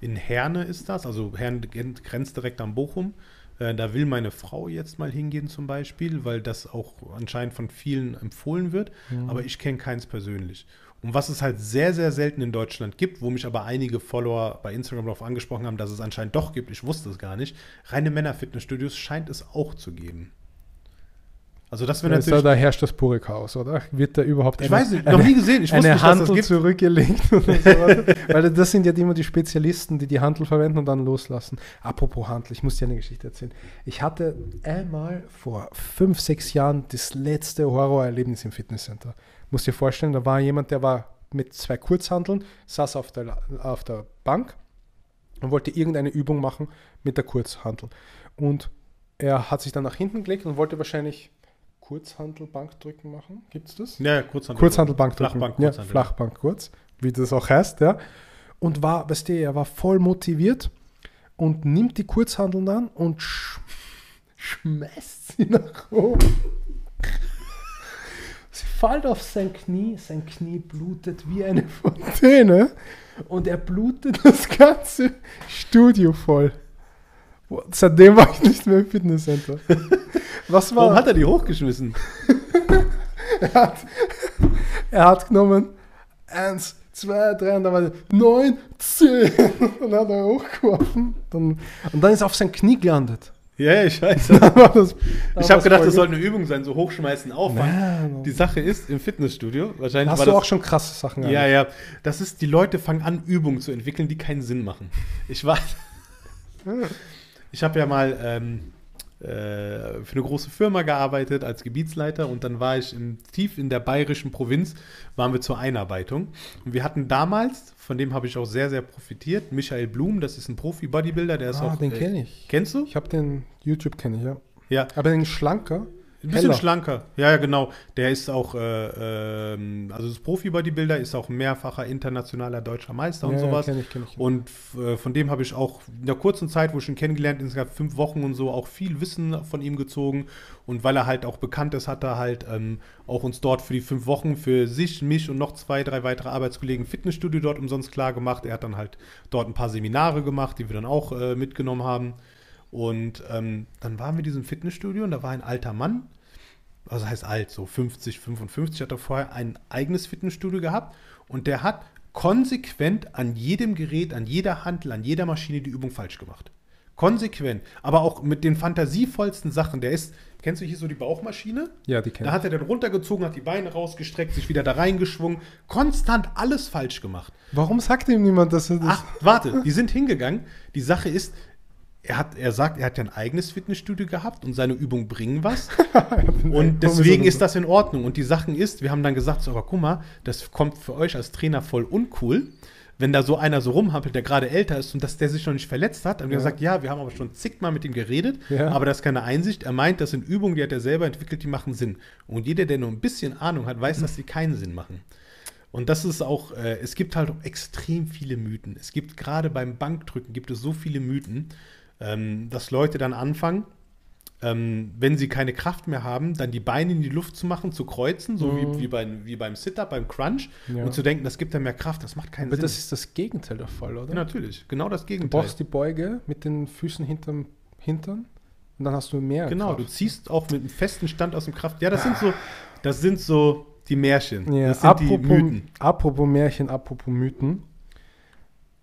in Herne ist das, also Herne grenzt direkt an Bochum. Äh, da will meine Frau jetzt mal hingehen zum Beispiel, weil das auch anscheinend von vielen empfohlen wird. Mhm. Aber ich kenne keins persönlich. Und was es halt sehr, sehr selten in Deutschland gibt, wo mich aber einige Follower bei Instagram darauf angesprochen haben, dass es anscheinend doch gibt, ich wusste es gar nicht, reine Männer-Fitnessstudios scheint es auch zu geben. Also das wäre ist da, natürlich... da herrscht das pure Chaos, oder? Wird da überhaupt Ich weiß nicht, noch nie gesehen, ich eine nicht, das Handel zurückgelegt oder [laughs] so, Weil das sind ja immer die Spezialisten, die die Handel verwenden und dann loslassen. Apropos Handel, ich muss dir eine Geschichte erzählen. Ich hatte einmal vor fünf, sechs Jahren das letzte Horrorerlebnis im Fitnesscenter. Muss dir vorstellen, da war jemand, der war mit zwei Kurzhandeln, saß auf der, auf der Bank und wollte irgendeine Übung machen mit der Kurzhandel. Und er hat sich dann nach hinten gelegt und wollte wahrscheinlich Kurzhandel-Bankdrücken machen. Gibt es das? Ja, ja, Kurzhandel. Kurzhandelbank drücken. Flachbank, ja. Flachbank kurz, wie das auch heißt, ja. Und war, weißt du, er war voll motiviert und nimmt die Kurzhandeln dann und sch schmeißt sie nach oben. Sie fällt auf sein Knie, sein Knie blutet wie eine Fontäne [laughs] und er blutet [laughs] das ganze Studio voll. Seitdem war ich nicht mehr im Fitnesscenter. [laughs] Was war? Warum hat er die hochgeschmissen? er, hat, er hat genommen eins, zwei, drei und dann war er neun, zehn. Und dann hat er hochgeworfen. Dann, und dann ist er auf sein Knie gelandet. Ja, ja, ich weiß. [laughs] Das, Ich habe gedacht, das sollte eine Übung sein, so hochschmeißen, Aufwand. Nein. Die Sache ist, im Fitnessstudio, wahrscheinlich Hast du das, auch schon krasse Sachen Ja, ja. Das ist, die Leute fangen an, Übungen zu entwickeln, die keinen Sinn machen. Ich war. ich habe ja mal ähm, äh, für eine große Firma gearbeitet als Gebietsleiter und dann war ich im, tief in der bayerischen Provinz, waren wir zur Einarbeitung. Und wir hatten damals, von dem habe ich auch sehr, sehr profitiert, Michael Blum, das ist ein Profi-Bodybuilder, der ist Ah, auch. den äh, kenne ich. Kennst du? Ich habe den YouTube kenne ich, ja. Ja. Aber den schlanker. Ein bisschen schlanker. Ja, ja, genau. Der ist auch, äh, ähm, also das Profi-Bodybuilder ist auch mehrfacher internationaler deutscher Meister und ja, sowas. kenne ich, kenne ich. Und äh, von dem habe ich auch in der kurzen Zeit, wo ich ihn kennengelernt, insgesamt fünf Wochen und so, auch viel Wissen von ihm gezogen. Und weil er halt auch bekannt ist, hat er halt ähm, auch uns dort für die fünf Wochen für sich, mich und noch zwei, drei weitere Arbeitskollegen Fitnessstudio dort umsonst klar gemacht. Er hat dann halt dort ein paar Seminare gemacht, die wir dann auch äh, mitgenommen haben. Und ähm, dann waren wir in diesem Fitnessstudio und da war ein alter Mann, also heißt alt, so 50, 55, hat er vorher ein eigenes Fitnessstudio gehabt und der hat konsequent an jedem Gerät, an jeder Handel, an jeder Maschine die Übung falsch gemacht. Konsequent, aber auch mit den fantasievollsten Sachen. Der ist, kennst du hier so die Bauchmaschine? Ja, die kenne Da hat er dann runtergezogen, hat die Beine rausgestreckt, sich wieder da reingeschwungen, konstant alles falsch gemacht. Warum sagt ihm niemand, dass er das. Ach, warte, die sind hingegangen. Die Sache ist, er, hat, er sagt, er hat ja ein eigenes Fitnessstudio gehabt und seine Übungen bringen was. [laughs] und deswegen ist das in Ordnung. Und die Sachen ist, wir haben dann gesagt, so, aber guck mal, das kommt für euch als Trainer voll uncool. Wenn da so einer so rumhampelt, der gerade älter ist und dass der sich noch nicht verletzt hat, haben wir Ja. gesagt, ja, wir haben aber schon zigmal mit ihm geredet, Ja. aber das ist keine Einsicht. Er meint, das sind Übungen, die hat er selber entwickelt, die machen Sinn. Und jeder, der nur ein bisschen Ahnung hat, weiß, dass sie keinen Sinn machen. Und das ist auch, äh, es gibt halt auch extrem viele Mythen. Es gibt gerade beim Bankdrücken gibt es so viele Mythen, ähm, dass Leute dann anfangen, ähm, wenn sie keine Kraft mehr haben, dann die Beine in die Luft zu machen, zu kreuzen, so Mhm. wie, wie, beim, wie beim Sit-Up, beim Crunch, Ja. und zu denken, das gibt dann mehr Kraft. Das macht keinen Aber Sinn. das ist das Gegenteil der Fall, oder? ja, natürlich, genau das Du Gegenteil. brauchst die Beuge mit den Füßen hinterm Hintern und dann hast du mehr. Genau, du Kraft. ziehst auch mit einem festen Stand aus dem Kraft. Ja, das sind so, das sind so die Märchen. Ja, das sind apropos, die Mythen. apropos Märchen, apropos Mythen.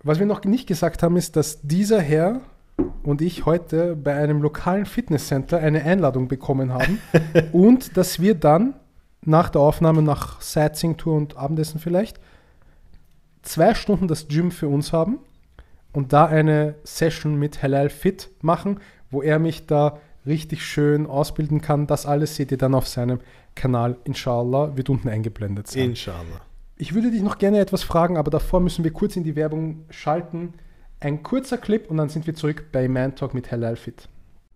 Was wir noch nicht gesagt haben, ist, dass dieser Herr und ich heute bei einem lokalen Fitnesscenter eine Einladung bekommen haben [laughs] und dass wir dann nach der Aufnahme, nach Sightseeing-Tour und Abendessen vielleicht, zwei Stunden das Gym für uns haben und da eine Session mit Halal Fit machen, wo er mich da richtig schön ausbilden kann. Das alles seht ihr dann auf seinem Kanal, inshallah, wird unten eingeblendet sein. Inshallah. Ich würde dich noch gerne etwas fragen, aber davor müssen wir kurz in die Werbung schalten. Ein kurzer Clip und dann sind wir zurück bei Man Talk mit Halal Fit.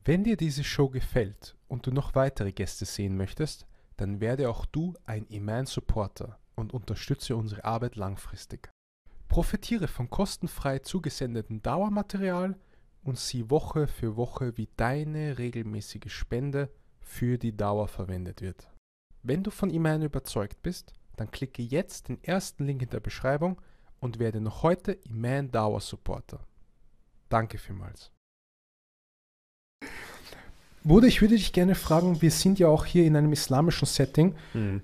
Wenn dir diese Show gefällt und du noch weitere Gäste sehen möchtest, dann werde auch du ein Iman-Supporter und unterstütze unsere Arbeit langfristig. Profitiere von kostenfrei zugesendeten Dauermaterial und sieh Woche für Woche, wie deine regelmäßige Spende für die Dauer verwendet wird. Wenn du von Iman überzeugt bist, dann klicke jetzt den ersten Link in der Beschreibung und werde noch heute Iman Dauer Supporter. Danke vielmals. Bruder, ich würde dich gerne fragen, wir sind ja auch hier in einem islamischen Setting. Mhm.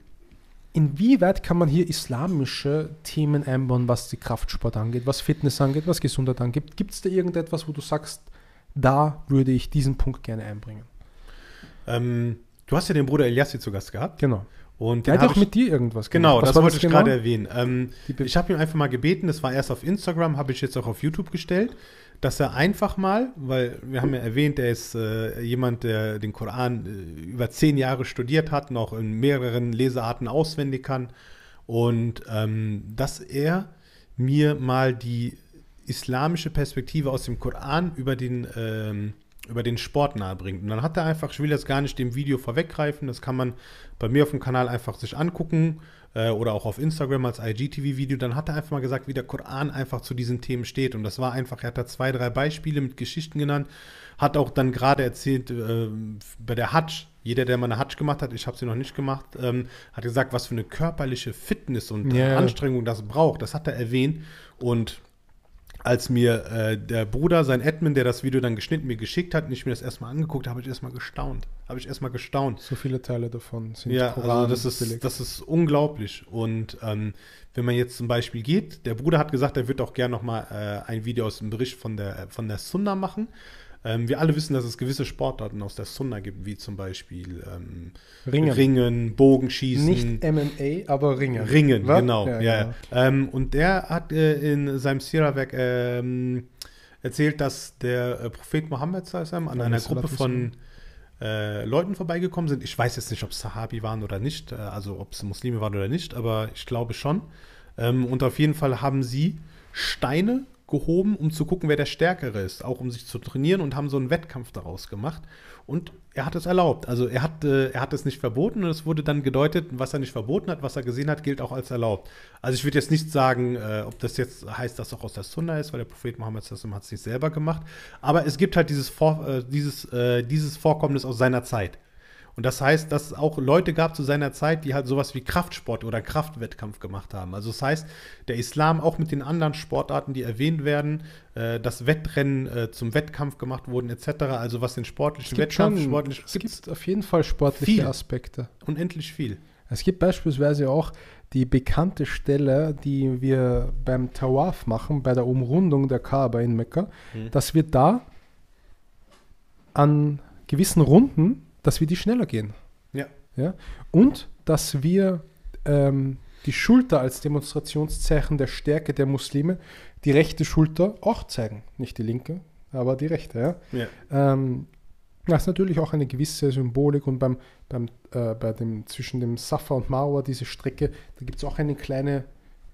Inwieweit kann man hier islamische Themen einbauen, was die Kraftsport angeht, was Fitness angeht, was Gesundheit angeht? Gibt es da irgendetwas, wo du sagst, da würde ich diesen Punkt gerne einbringen? Ähm, du hast ja den Bruder Eliassi zu Gast gehabt. Genau. Und Der hat auch mit dir irgendwas Genau, Was das war wollte ich genau? gerade erwähnen. Ähm, ich habe ihm einfach mal gebeten, das war erst auf Instagram, habe ich jetzt auch auf YouTube gestellt, dass er einfach mal, weil wir haben ja erwähnt, er ist äh, jemand, der den Koran äh, über zehn Jahre studiert hat, noch in mehreren Lesearten auswendig kann. Und ähm, dass er mir mal die islamische Perspektive aus dem Koran über den, ähm, über den Sport nahebringt. Und dann hat er einfach, ich will jetzt gar nicht dem Video vorweggreifen, das kann man bei mir auf dem Kanal einfach sich angucken äh, oder auch auf Instagram als IGTV-Video. Dann hat er einfach mal gesagt, wie der Koran einfach zu diesen Themen steht. Und das war einfach, er hat da zwei, drei Beispiele mit Geschichten genannt, hat auch dann gerade erzählt, äh, bei der Hajj, jeder, der mal eine Hajj gemacht hat, ich habe sie noch nicht gemacht, ähm, hat gesagt, was für eine körperliche Fitness und ja. Anstrengung das braucht. Das hat er erwähnt. Und als mir äh, der Bruder, sein Admin, der das Video dann geschnitten mir geschickt hat und ich mir das erstmal angeguckt habe, habe ich erstmal gestaunt. Habe ich erstmal gestaunt. So viele Teile davon sind Ja, Koran also das ist, das ist unglaublich. Und ähm, wenn man jetzt zum Beispiel geht, der Bruder hat gesagt, er wird auch gerne nochmal äh, ein Video aus dem Bericht von der, von der Sunna machen. Ähm, wir alle wissen, dass es gewisse Sportarten aus der Sunna gibt, wie zum Beispiel ähm, Ringen. Ringen, Bogenschießen. Nicht MMA, aber Ringen. Ringen, Was? genau. Ja, ja, genau. Ähm, und der hat äh, in seinem Sira-Werk ähm, erzählt, dass der äh, Prophet Mohammed an Ja, einer Gruppe von äh, Leuten vorbeigekommen sind. Ich weiß jetzt nicht, ob es Sahabi waren oder nicht, äh, also ob es Muslime waren oder nicht, aber ich glaube schon. Ähm, und auf jeden Fall haben sie Steine gehoben, um zu gucken, wer der Stärkere ist, auch um sich zu trainieren und haben so einen Wettkampf daraus gemacht. Und er hat es erlaubt. Also er hat, äh, er hat es nicht verboten und es wurde dann gedeutet, was er nicht verboten hat, was er gesehen hat, gilt auch als erlaubt. Also ich würde jetzt nicht sagen, äh, ob das jetzt heißt, dass auch aus der Sunna ist, weil der Prophet Mohammed hat es nicht selber gemacht. Aber es gibt halt dieses, Vor äh, dieses, äh, dieses Vorkommnis aus seiner Zeit. Und das heißt, dass es auch Leute gab zu seiner Zeit, die halt sowas wie Kraftsport oder Kraftwettkampf gemacht haben. Also das heißt, der Islam auch mit den anderen Sportarten, die erwähnt werden, äh, dass Wettrennen äh, zum Wettkampf gemacht wurden etc. Also was den sportlichen Wettkampf, schon, sportlich es gibt auf jeden Fall sportliche viel. Aspekte. unendlich viel. Es gibt beispielsweise auch die bekannte Stelle, die wir beim Tawaf machen, bei der Umrundung der Kaaba in Mekka, Mhm. dass wir da an gewissen Runden, dass wir die schneller gehen. Ja. Ja? Und dass wir ähm, die Schulter als Demonstrationszeichen der Stärke der Muslime, die rechte Schulter auch zeigen. Nicht die linke, aber die rechte. Ja? Ja. Ähm, das ist natürlich auch eine gewisse Symbolik und beim, beim, äh, bei dem, zwischen dem Safa und Marwa, diese Strecke, da gibt es auch eine kleine,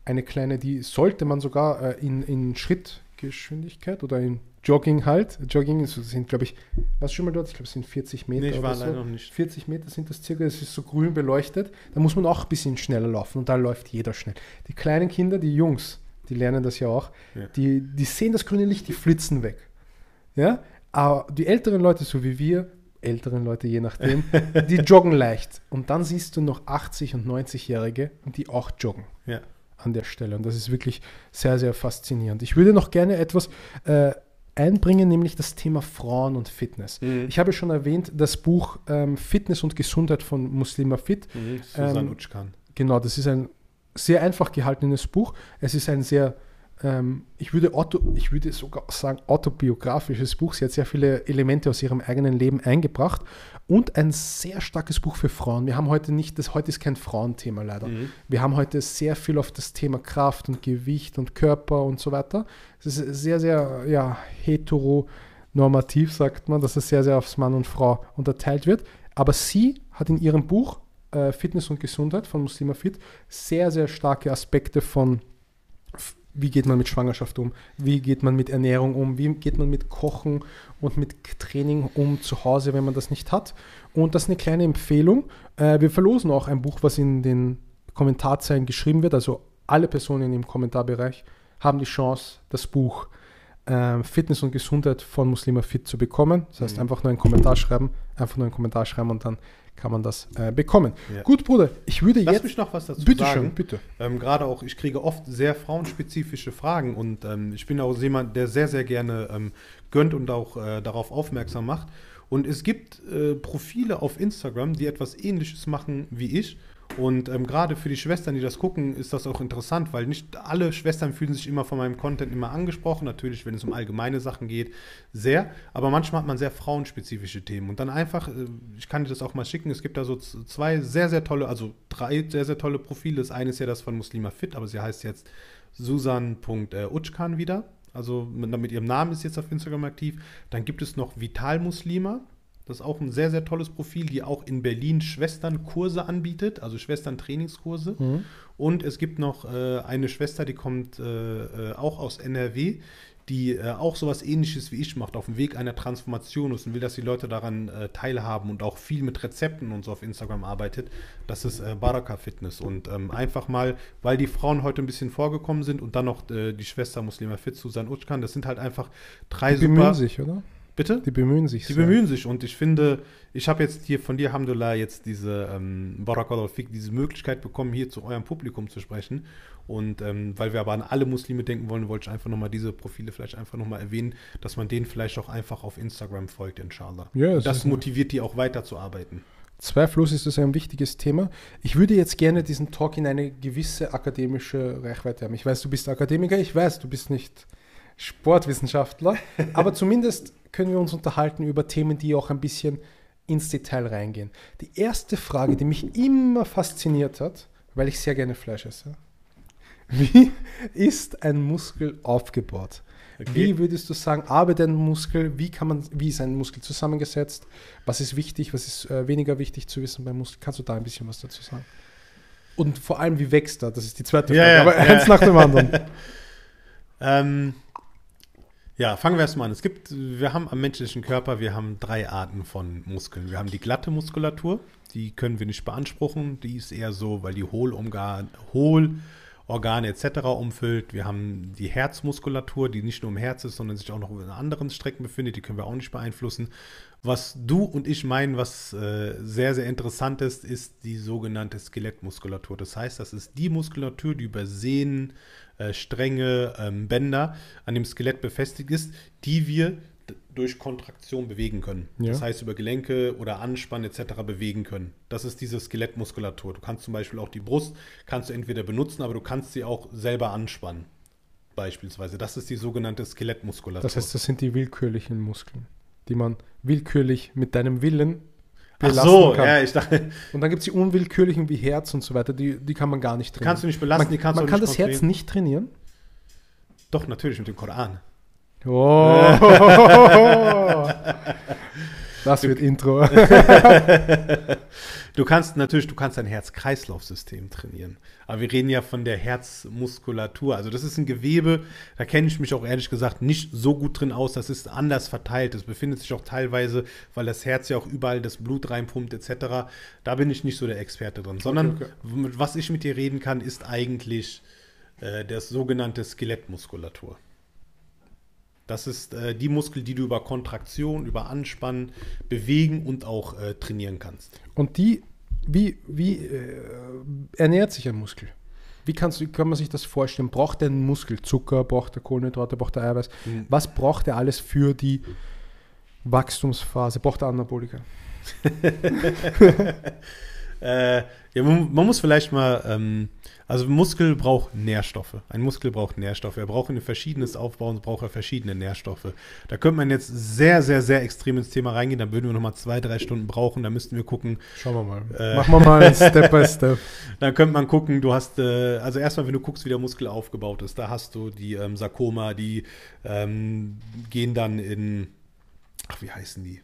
eine kleine, die sollte man sogar äh, in, in Schrittgeschwindigkeit oder in Jogging halt, Jogging sind, glaube ich, warst du schon mal dort? Ich glaube, es sind 40 Meter Nee, ich war leider so. noch nicht. 40 Meter sind das circa, es ist so grün beleuchtet, da muss man auch ein bisschen schneller laufen und da läuft jeder schnell. Die kleinen Kinder, die Jungs, die lernen das ja auch, Ja. die, die sehen das grüne Licht, die flitzen weg. Ja, aber die älteren Leute, so wie wir, älteren Leute je nachdem, [laughs] die joggen leicht. Und dann siehst du noch 80- und 90-Jährige, die auch joggen Ja. an der Stelle. Und das ist wirklich sehr, sehr faszinierend. Ich würde noch gerne etwas äh, einbringen, nämlich das Thema Frauen und Fitness. Mhm. Ich habe schon erwähnt, das Buch ähm, Fitness und Gesundheit von Muslima Fit. Mhm. Susan Ähm, Utschkan. Genau, das ist ein sehr einfach gehaltenes Buch. Es ist ein sehr ähm, ich, würde auto, ich würde sogar sagen, autobiografisches Buch. Sie hat sehr viele Elemente aus ihrem eigenen Leben eingebracht und ein sehr starkes Buch für Frauen. Wir haben heute nicht, das heute ist kein Frauenthema leider. Mhm. Wir haben heute sehr viel auf das Thema Kraft und Gewicht und Körper und so weiter. Es ist sehr, sehr ja, heteronormativ, sagt man, dass es sehr, sehr aufs Mann und Frau unterteilt wird. Aber sie hat in ihrem Buch äh, Fitness und Gesundheit von Muslima Fit sehr, sehr starke Aspekte von wie geht man mit Schwangerschaft um, wie geht man mit Ernährung um, wie geht man mit Kochen und mit Training um zu Hause, wenn man das nicht hat. Und das ist eine kleine Empfehlung. Äh, wir verlosen auch ein Buch, was in den Kommentarzeilen geschrieben wird. Also alle Personen im Kommentarbereich haben die Chance, das Buch äh, Fitness und Gesundheit von Muslima Fit zu bekommen. Das heißt, mhm. einfach nur einen Kommentar schreiben, einfach nur einen Kommentar schreiben und dann kann man das äh, bekommen. Ja. Gut, Bruder, ich würde Lass jetzt. mich noch was dazu bitte sagen. Schön, bitte. Ähm, Gerade auch, ich kriege oft sehr frauenspezifische Fragen und ähm, ich bin auch jemand, der sehr, sehr gerne ähm, gönnt und auch äh, darauf aufmerksam macht. Und es gibt äh, Profile auf Instagram, die etwas ähnliches machen wie ich. Und ähm, gerade für die Schwestern, die das gucken, ist das auch interessant, weil nicht alle Schwestern fühlen sich immer von meinem Content immer angesprochen. Natürlich, wenn es um allgemeine Sachen geht, sehr. Aber manchmal hat man sehr frauenspezifische Themen. Und dann einfach, äh, ich kann dir das auch mal schicken, es gibt da so zwei sehr, sehr tolle, also drei sehr, sehr tolle Profile. Das eine ist ja das von Muslima Fit, aber sie heißt jetzt Susan.utschkan wieder. Also mit, mit ihrem Namen ist jetzt auf Instagram aktiv. Dann gibt es noch Vital Muslima. Das ist auch ein sehr, sehr tolles Profil, die auch in Berlin Schwesternkurse anbietet, also Schwestern-Trainingskurse. Mhm. Und es gibt noch äh, eine Schwester, die kommt äh, äh auch aus NRW, die äh, auch sowas ähnliches wie ich macht, auf dem Weg einer Transformation ist und will, dass die Leute daran äh, teilhaben und auch viel mit Rezepten und so auf Instagram arbeitet. Das ist äh, Baraka Fitness. Und ähm, einfach mal, weil die Frauen heute ein bisschen vorgekommen sind und dann noch äh, die Schwester Muslima Fit, Susan Utschkan, das sind halt einfach drei die super. sich, oder? Bitte? Die bemühen sich. Die sehr. bemühen sich und ich finde, ich habe jetzt hier von dir, Alhamdulillah, jetzt diese ähm, Barakallah Fik, diese Möglichkeit bekommen, hier zu eurem Publikum zu sprechen. Und ähm, weil wir aber an alle Muslime denken wollen, wollte ich einfach nochmal diese Profile vielleicht einfach nochmal erwähnen, dass man denen vielleicht auch einfach auf Instagram folgt, inshallah. Ja, das, das motiviert die auch weiterzuarbeiten. Zweifellos ist das ein wichtiges Thema. Ich würde jetzt gerne diesen Talk in eine gewisse akademische Reichweite haben. Ich weiß, du bist Akademiker, ich weiß, du bist nicht Sportwissenschaftler, [laughs] aber zumindest können wir uns unterhalten über Themen, die auch ein bisschen ins Detail reingehen. Die erste Frage, die mich immer fasziniert hat, weil ich sehr gerne Fleisch esse. Wie ist ein Muskel aufgebaut? Okay. Wie würdest du sagen, arbeitet ein Muskel? Wie, kann man, wie ist ein Muskel zusammengesetzt? Was ist wichtig? Was ist äh, weniger wichtig zu wissen beim Muskel? Kannst du da ein bisschen was dazu sagen? Und vor allem, wie wächst er? Das ist die zweite Frage. Ja, aber ja. [laughs] eins nach dem anderen. [laughs] ähm, ja, fangen wir erstmal an. Es gibt, wir haben am menschlichen Körper, wir haben drei Arten von Muskeln. Wir haben die glatte Muskulatur, die können wir nicht beanspruchen. Die ist eher so, weil die Hohlorgane, Hohlorgane etc. umfüllt. Wir haben die Herzmuskulatur, die nicht nur im Herz ist, sondern sich auch noch in anderen Strecken befindet. Die können wir auch nicht beeinflussen. Was du und ich meinen, was äh, sehr, sehr interessant ist, ist die sogenannte Skelettmuskulatur. Das heißt, das ist die Muskulatur, die über Sehnen, äh, Stränge, ähm, Bänder an dem Skelett befestigt ist, die wir durch Kontraktion bewegen können. Ja. Das heißt, über Gelenke oder Anspannen etc. bewegen können. Das ist diese Skelettmuskulatur. Du kannst zum Beispiel auch die Brust, kannst du entweder benutzen, aber du kannst sie auch selber anspannen. Beispielsweise. Das ist die sogenannte Skelettmuskulatur. Das heißt, das sind die willkürlichen Muskeln, die man willkürlich mit deinem Willen belasten Ach so, kann. ja, ich dachte. Und dann gibt es die unwillkürlichen wie Herz und so weiter, die, die kann man gar nicht trainieren. Kannst du nicht belasten, man, die kannst man du kann das Herz nicht trainieren? Doch, natürlich mit dem Koran. Oh. [laughs] das wird Intro. [laughs] du kannst natürlich, du kannst dein Herz-Kreislauf-System trainieren. Aber wir reden ja von der Herzmuskulatur. Also das ist ein Gewebe, da kenne ich mich auch ehrlich gesagt nicht so gut drin aus. Das ist anders verteilt. Das befindet sich auch teilweise, weil das Herz ja auch überall das Blut reinpumpt etc. Da bin ich nicht so der Experte drin. Sondern okay, okay. was ich mit dir reden kann, ist eigentlich äh, das sogenannte Skelettmuskulatur. Das ist äh, die Muskel, die du über Kontraktion, über Anspannen bewegen und auch äh, trainieren kannst. Und die, wie, wie äh, ernährt sich ein Muskel? Wie kannst, kann man sich das vorstellen? Braucht der ein Muskel Zucker, braucht er Kohlenhydrate, braucht er Eiweiß? Mhm. Was braucht er alles für die Wachstumsphase? Braucht er Anabolika? [laughs] [laughs] Äh, ja, man, man, muss vielleicht mal, ähm, also Muskel braucht Nährstoffe. Ein Muskel braucht Nährstoffe. Er braucht ein verschiedenes Aufbauen, braucht er verschiedene Nährstoffe. Da könnte man jetzt sehr, sehr, sehr extrem ins Thema reingehen. Dann würden wir nochmal zwei, drei Stunden brauchen. Da müssten wir gucken. Schauen wir mal. Äh, Machen wir mal [laughs] Step by Step. Dann könnte man gucken, du hast, äh, also erstmal, wenn du guckst, wie der Muskel aufgebaut ist, da hast du die ähm, Sarkoma, die ähm, gehen dann in, ach, wie heißen die?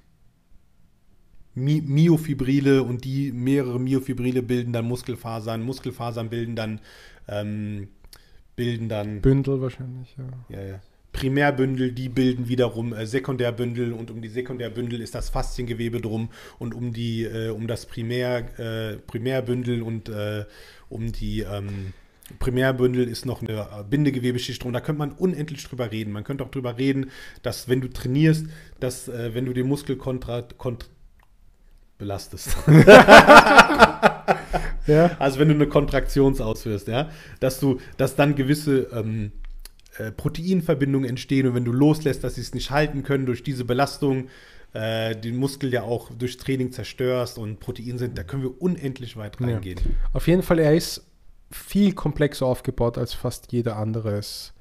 Mi Myofibrile und die mehrere Myofibrile bilden dann Muskelfasern. Muskelfasern bilden dann ähm, bilden dann Bündel wahrscheinlich, ja. Ja, ja. Primärbündel, die bilden wiederum äh, Sekundärbündel und um die Sekundärbündel ist das Fasziengewebe drum und um die äh, um das Primär äh, Primärbündel und äh, um die ähm, Primärbündel ist noch eine Bindegewebeschicht drum. Da könnte man unendlich drüber reden. Man könnte auch drüber reden, dass wenn du trainierst, dass äh, wenn du den Muskel kontra, kont belastest. [laughs] ja. Also wenn du eine Kontraktion ausführst, ja, dass du, dass dann gewisse ähm, äh, Proteinverbindungen entstehen und wenn du loslässt, dass sie es nicht halten können durch diese Belastung, äh, den Muskel ja auch durch Training zerstörst und Protein sind, da können wir unendlich weit reingehen. Ja. Auf jeden Fall, er ist viel komplexer aufgebaut als fast jeder andere ist.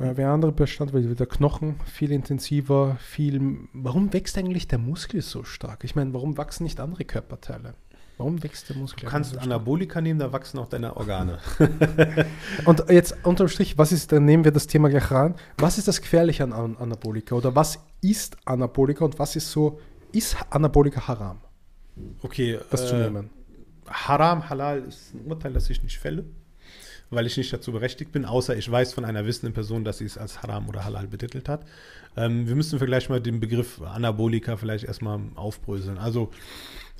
Ja, wer andere Bestandteile, der Knochen viel intensiver, viel. Warum wächst eigentlich der Muskel so stark? Ich meine, warum wachsen nicht andere Körperteile? Warum wächst der Muskel? Du kannst so Anabolika nehmen, da wachsen auch deine Organe. [laughs] Und jetzt unterm Strich, was ist, dann nehmen wir das Thema gleich ran. Was ist das Gefährliche an Anabolika? Oder was ist Anabolika und was ist so, ist Anabolika haram? Okay. Das äh, zu nehmen. Haram, halal ist ein Urteil, das ich nicht fälle weil ich nicht dazu berechtigt bin, außer ich weiß von einer wissenden Person, dass sie es als Haram oder Halal betitelt hat. Ähm, wir müssen vielleicht mal den Begriff Anabolika vielleicht erstmal aufbröseln. Also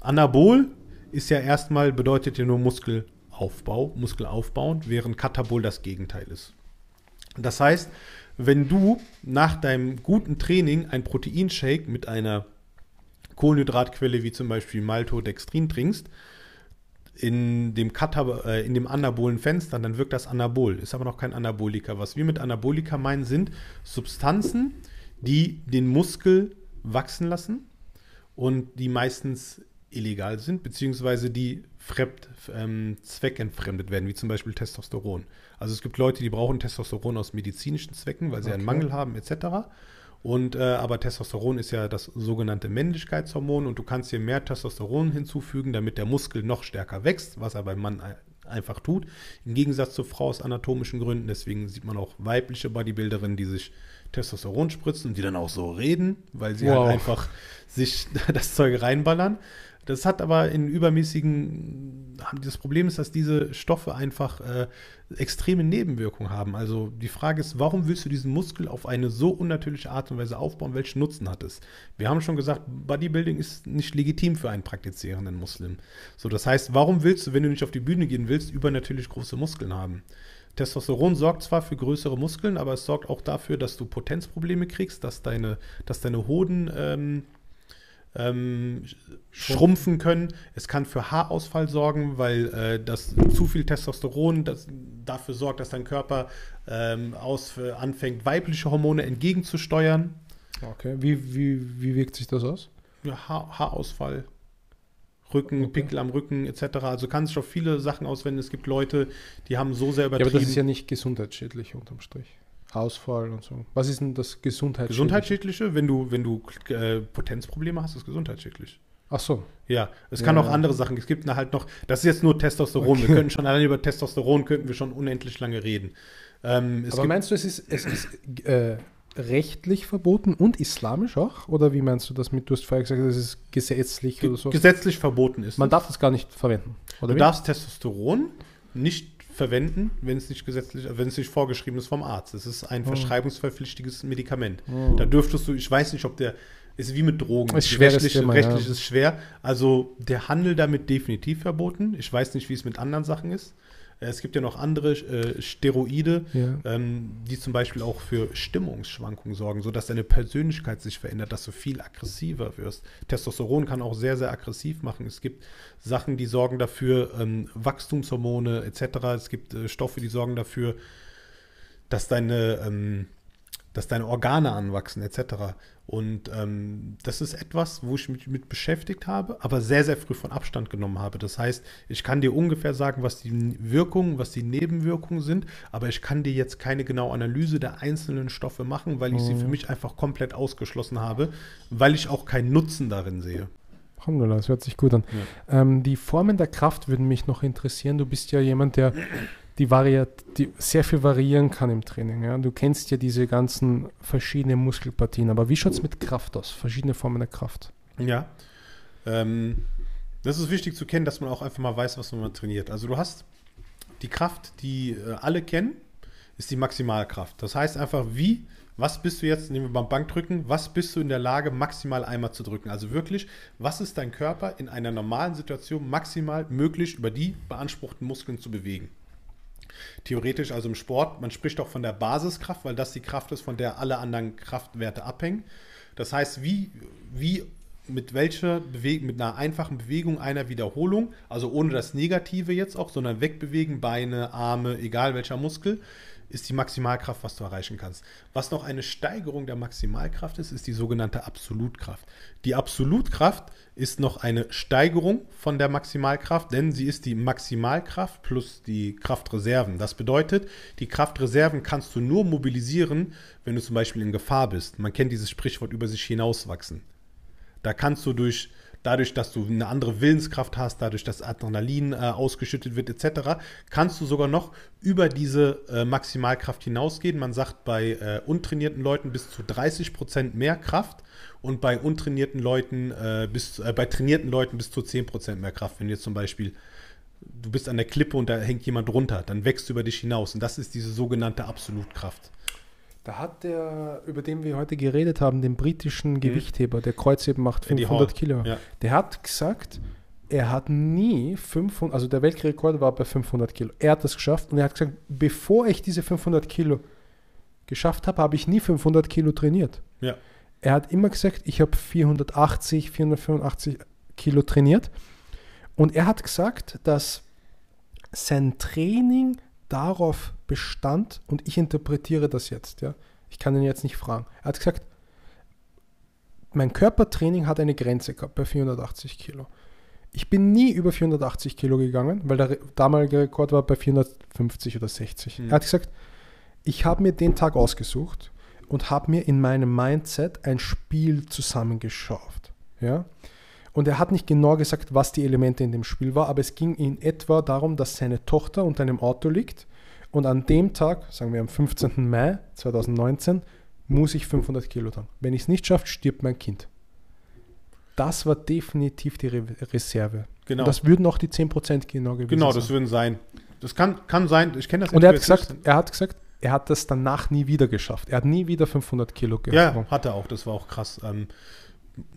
Anabol ist ja erstmal, bedeutet ja nur Muskelaufbau, Muskelaufbauend, während Katabol das Gegenteil ist. Das heißt, wenn du nach deinem guten Training ein Proteinshake mit einer Kohlenhydratquelle wie zum Beispiel Maltodextrin trinkst, in dem, Katab äh, in dem anabolen Fenster, dann wirkt das anabol, ist aber noch kein Anabolika. Was wir mit Anabolika meinen, sind Substanzen, die den Muskel wachsen lassen und die meistens illegal sind, beziehungsweise die fremd, ähm, zweckentfremdet werden, wie zum Beispiel Testosteron. Also es gibt Leute, die brauchen Testosteron aus medizinischen Zwecken, weil sie okay. einen Mangel haben, etc. Und äh, aber Testosteron ist ja das sogenannte Männlichkeitshormon und du kannst hier mehr Testosteron hinzufügen, damit der Muskel noch stärker wächst, was er beim Mann einfach tut. Im Gegensatz zur Frau aus anatomischen Gründen. Deswegen sieht man auch weibliche Bodybuilderinnen, die sich Testosteron spritzen und die dann auch so reden, weil sie halt wow. halt einfach sich [laughs] das Zeug reinballern. Das hat aber in übermäßigen, das Problem ist, dass diese Stoffe einfach äh, extreme Nebenwirkungen haben. Also die Frage ist, warum willst du diesen Muskel auf eine so unnatürliche Art und Weise aufbauen? Welchen Nutzen hat es? Wir haben schon gesagt, Bodybuilding ist nicht legitim für einen praktizierenden Muslim. So, das heißt, warum willst du, wenn du nicht auf die Bühne gehen willst, übernatürlich große Muskeln haben? Testosteron sorgt zwar für größere Muskeln, aber es sorgt auch dafür, dass du Potenzprobleme kriegst, dass deine, dass deine Hoden ähm, ähm, schrumpfen können. Es kann für Haarausfall sorgen, weil äh, das zu viel Testosteron das dafür sorgt, dass dein Körper ähm, aus, äh, anfängt, weibliche Hormone entgegenzusteuern. Okay, wie, wie, wie wirkt sich das aus? Ja, Haar, Haarausfall, Rücken, okay. Pickel am Rücken etc. Also kann sich auf viele Sachen auswenden. Es gibt Leute, die haben so sehr übertrieben. Ja, aber das ist ja nicht gesundheitsschädlich unterm Strich. Hausfall und so. Was ist denn das Gesundheitsschädliche? Gesundheitsschädliche, wenn du, wenn du äh, Potenzprobleme hast, ist gesundheitsschädlich. Ach so. Ja, es kann ja, auch andere Sachen. Es gibt halt noch, das ist jetzt nur Testosteron. Okay. Wir könnten schon allein über Testosteron könnten wir schon unendlich lange reden. Ähm, Aber meinst du, es ist, es ist äh, rechtlich verboten und islamisch auch? Oder wie meinst du das mit, du hast vorher gesagt, es ist gesetzlich Ge oder so? Gesetzlich verboten ist. Man es. darf das gar nicht verwenden. Oder du wie? darfst Testosteron nicht verwenden, wenn es nicht gesetzlich, wenn es nicht vorgeschrieben ist vom Arzt. Es ist ein oh. verschreibungsverpflichtiges Medikament. Oh. Da dürftest du, ich weiß nicht, ob der, ist wie mit Drogen. Ist schwer, rechtlich, Thema, rechtlich ja. ist schwer. Also der Handel damit definitiv verboten. Ich weiß nicht, wie es mit anderen Sachen ist. Es gibt ja noch andere äh, Steroide, ja. ähm, die zum Beispiel auch für Stimmungsschwankungen sorgen, sodass deine Persönlichkeit sich verändert, dass du viel aggressiver wirst. Testosteron kann auch sehr, sehr aggressiv machen. Es gibt Sachen, die sorgen dafür, ähm, Wachstumshormone etc. Es gibt äh, Stoffe, die sorgen dafür, dass deine ähm, dass deine Organe anwachsen etc. Und ähm, das ist etwas, wo ich mich mit beschäftigt habe, aber sehr, sehr früh von Abstand genommen habe. Das heißt, ich kann dir ungefähr sagen, was die Wirkungen, was die Nebenwirkungen sind, aber ich kann dir jetzt keine genaue Analyse der einzelnen Stoffe machen, weil ich mhm. sie für mich einfach komplett ausgeschlossen habe, weil ich auch keinen Nutzen darin sehe. Alhamdulillah, das hört sich gut an. Ja. Ähm, die Formen der Kraft würden mich noch interessieren. Du bist ja jemand, der die, variat, die sehr viel variieren kann im Training. Ja? Du kennst ja diese ganzen verschiedenen Muskelpartien, aber wie schaut es mit Kraft aus? Verschiedene Formen der Kraft. Ja. Ähm, das ist wichtig zu kennen, dass man auch einfach mal weiß, was man trainiert. Also du hast die Kraft, die äh, alle kennen, ist die Maximalkraft. Das heißt einfach, wie, was bist du jetzt, nehmen wir beim Bankdrücken, was bist du in der Lage, maximal einmal zu drücken? Also wirklich, was ist dein Körper in einer normalen Situation maximal möglich über die beanspruchten Muskeln zu bewegen? Theoretisch, also im Sport, man spricht auch von der Basiskraft, weil das die Kraft ist, von der alle anderen Kraftwerte abhängen. Das heißt, wie, wie mit welcher Bewegung, mit einer einfachen Bewegung einer Wiederholung, also ohne das Negative jetzt auch, sondern wegbewegen, Beine, Arme, egal welcher Muskel, ist die Maximalkraft, was du erreichen kannst. Was noch eine Steigerung der Maximalkraft ist, ist die sogenannte Absolutkraft. Die Absolutkraft ist noch eine Steigerung von der Maximalkraft, denn sie ist die Maximalkraft plus die Kraftreserven. Das bedeutet, die Kraftreserven kannst du nur mobilisieren, wenn du zum Beispiel in Gefahr bist. Man kennt dieses Sprichwort über sich hinauswachsen. Da kannst du durch dadurch, dass du eine andere Willenskraft hast, dadurch, dass Adrenalin äh, ausgeschüttet wird, etc., kannst du sogar noch über diese äh, Maximalkraft hinausgehen. Man sagt bei äh, untrainierten Leuten bis zu 30 Prozent mehr Kraft und bei untrainierten Leuten äh, bis äh, bei trainierten Leuten bis zu 10 Prozent mehr Kraft. Wenn jetzt zum Beispiel du bist an der Klippe und da hängt jemand runter, dann wächst du über dich hinaus und das ist diese sogenannte Absolutkraft. Da hat der, über den wir heute geredet haben, den britischen mhm. Gewichtheber, der Kreuzheben macht 500 Kilo. Ja. Der hat gesagt, er hat nie 500, also der Weltrekord war bei 500 Kilo. Er hat das geschafft und er hat gesagt, bevor ich diese 500 Kilo geschafft habe, habe ich nie 500 Kilo trainiert. Ja. Er hat immer gesagt, ich habe 480, 485 Kilo trainiert. Und er hat gesagt, dass sein Training darauf bestand, und ich interpretiere das jetzt, ja, ich kann ihn jetzt nicht fragen. Er hat gesagt, mein Körpertraining hat eine Grenze gehabt bei 480 Kilo. Ich bin nie über 480 Kilo gegangen, weil der damalige Rekord war bei 450 oder 60. Mhm. Er hat gesagt, ich habe mir den Tag ausgesucht und habe mir in meinem Mindset ein Spiel zusammengeschafft. Ja? Und er hat nicht genau gesagt, was die Elemente in dem Spiel war, aber es ging in etwa darum, dass seine Tochter unter einem Auto liegt und an dem Tag, sagen wir am 15. Mai 2019, muss ich 500 Kilo tragen. Wenn ich es nicht schaffe, stirbt mein Kind. Das war definitiv die Re Reserve. Genau. Und das würden auch die 10% genau gewesen Genau, das sein. würden sein. Das kann, kann sein, ich kenne das Und er hat, gesagt, er hat gesagt, er hat das danach nie wieder geschafft. Er hat nie wieder 500 Kilo gehabt. Ja, hat er auch. Das war auch krass. Ähm,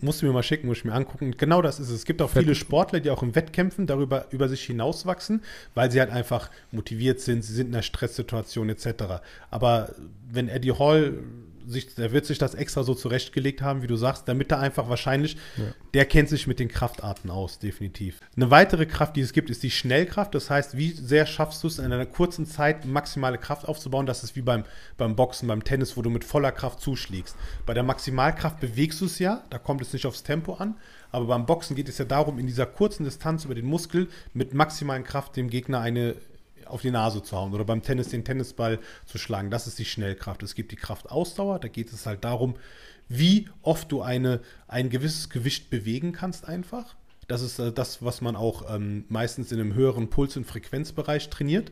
musst du mir mal schicken, muss ich mir angucken. Genau das ist es. Es gibt auch viele Sportler, die auch im Wettkämpfen darüber über sich hinauswachsen, weil sie halt einfach motiviert sind, sie sind in einer Stresssituation etc. Aber wenn Eddie Hall sich, der wird sich das extra so zurechtgelegt haben, wie du sagst, damit er einfach wahrscheinlich, ja. der kennt sich mit den Kraftarten aus, definitiv. Eine weitere Kraft, die es gibt, ist die Schnellkraft. Das heißt, wie sehr schaffst du es in einer kurzen Zeit maximale Kraft aufzubauen? Das ist wie beim, beim Boxen, beim Tennis, wo du mit voller Kraft zuschlägst. Bei der Maximalkraft bewegst du es ja, da kommt es nicht aufs Tempo an. Aber beim Boxen geht es ja darum, in dieser kurzen Distanz über den Muskel mit maximalen Kraft dem Gegner eine auf die Nase zu hauen oder beim Tennis den Tennisball zu schlagen. Das ist die Schnellkraft. Es gibt die Kraftausdauer, da geht es halt darum, wie oft du eine, ein gewisses Gewicht bewegen kannst einfach. Das ist äh, das, was man auch ähm, meistens in einem höheren Puls- und Frequenzbereich trainiert.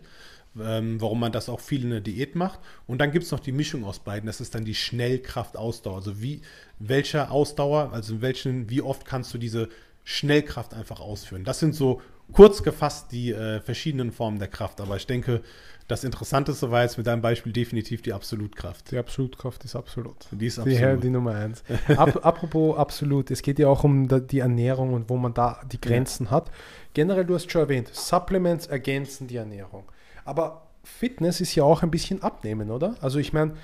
Ähm, warum man das auch viel in der Diät macht. Und dann gibt es noch die Mischung aus beiden. Das ist dann die Schnellkraft-Ausdauer. Also wie, welcher Ausdauer, also in welchen, wie oft kannst du diese Schnellkraft einfach ausführen. Das sind so kurz gefasst die äh, verschiedenen Formen der Kraft. Aber ich denke, das Interessanteste war jetzt mit deinem Beispiel definitiv die Absolutkraft. Die Absolutkraft ist absolut. Die ist absolut. Die, die Nummer eins. [laughs] Ap apropos absolut, es geht ja auch um die Ernährung und wo man da die Grenzen ja. hat. Generell, du hast schon erwähnt, Supplements ergänzen die Ernährung. Aber Fitness ist ja auch ein bisschen abnehmen, oder? Also ich meine,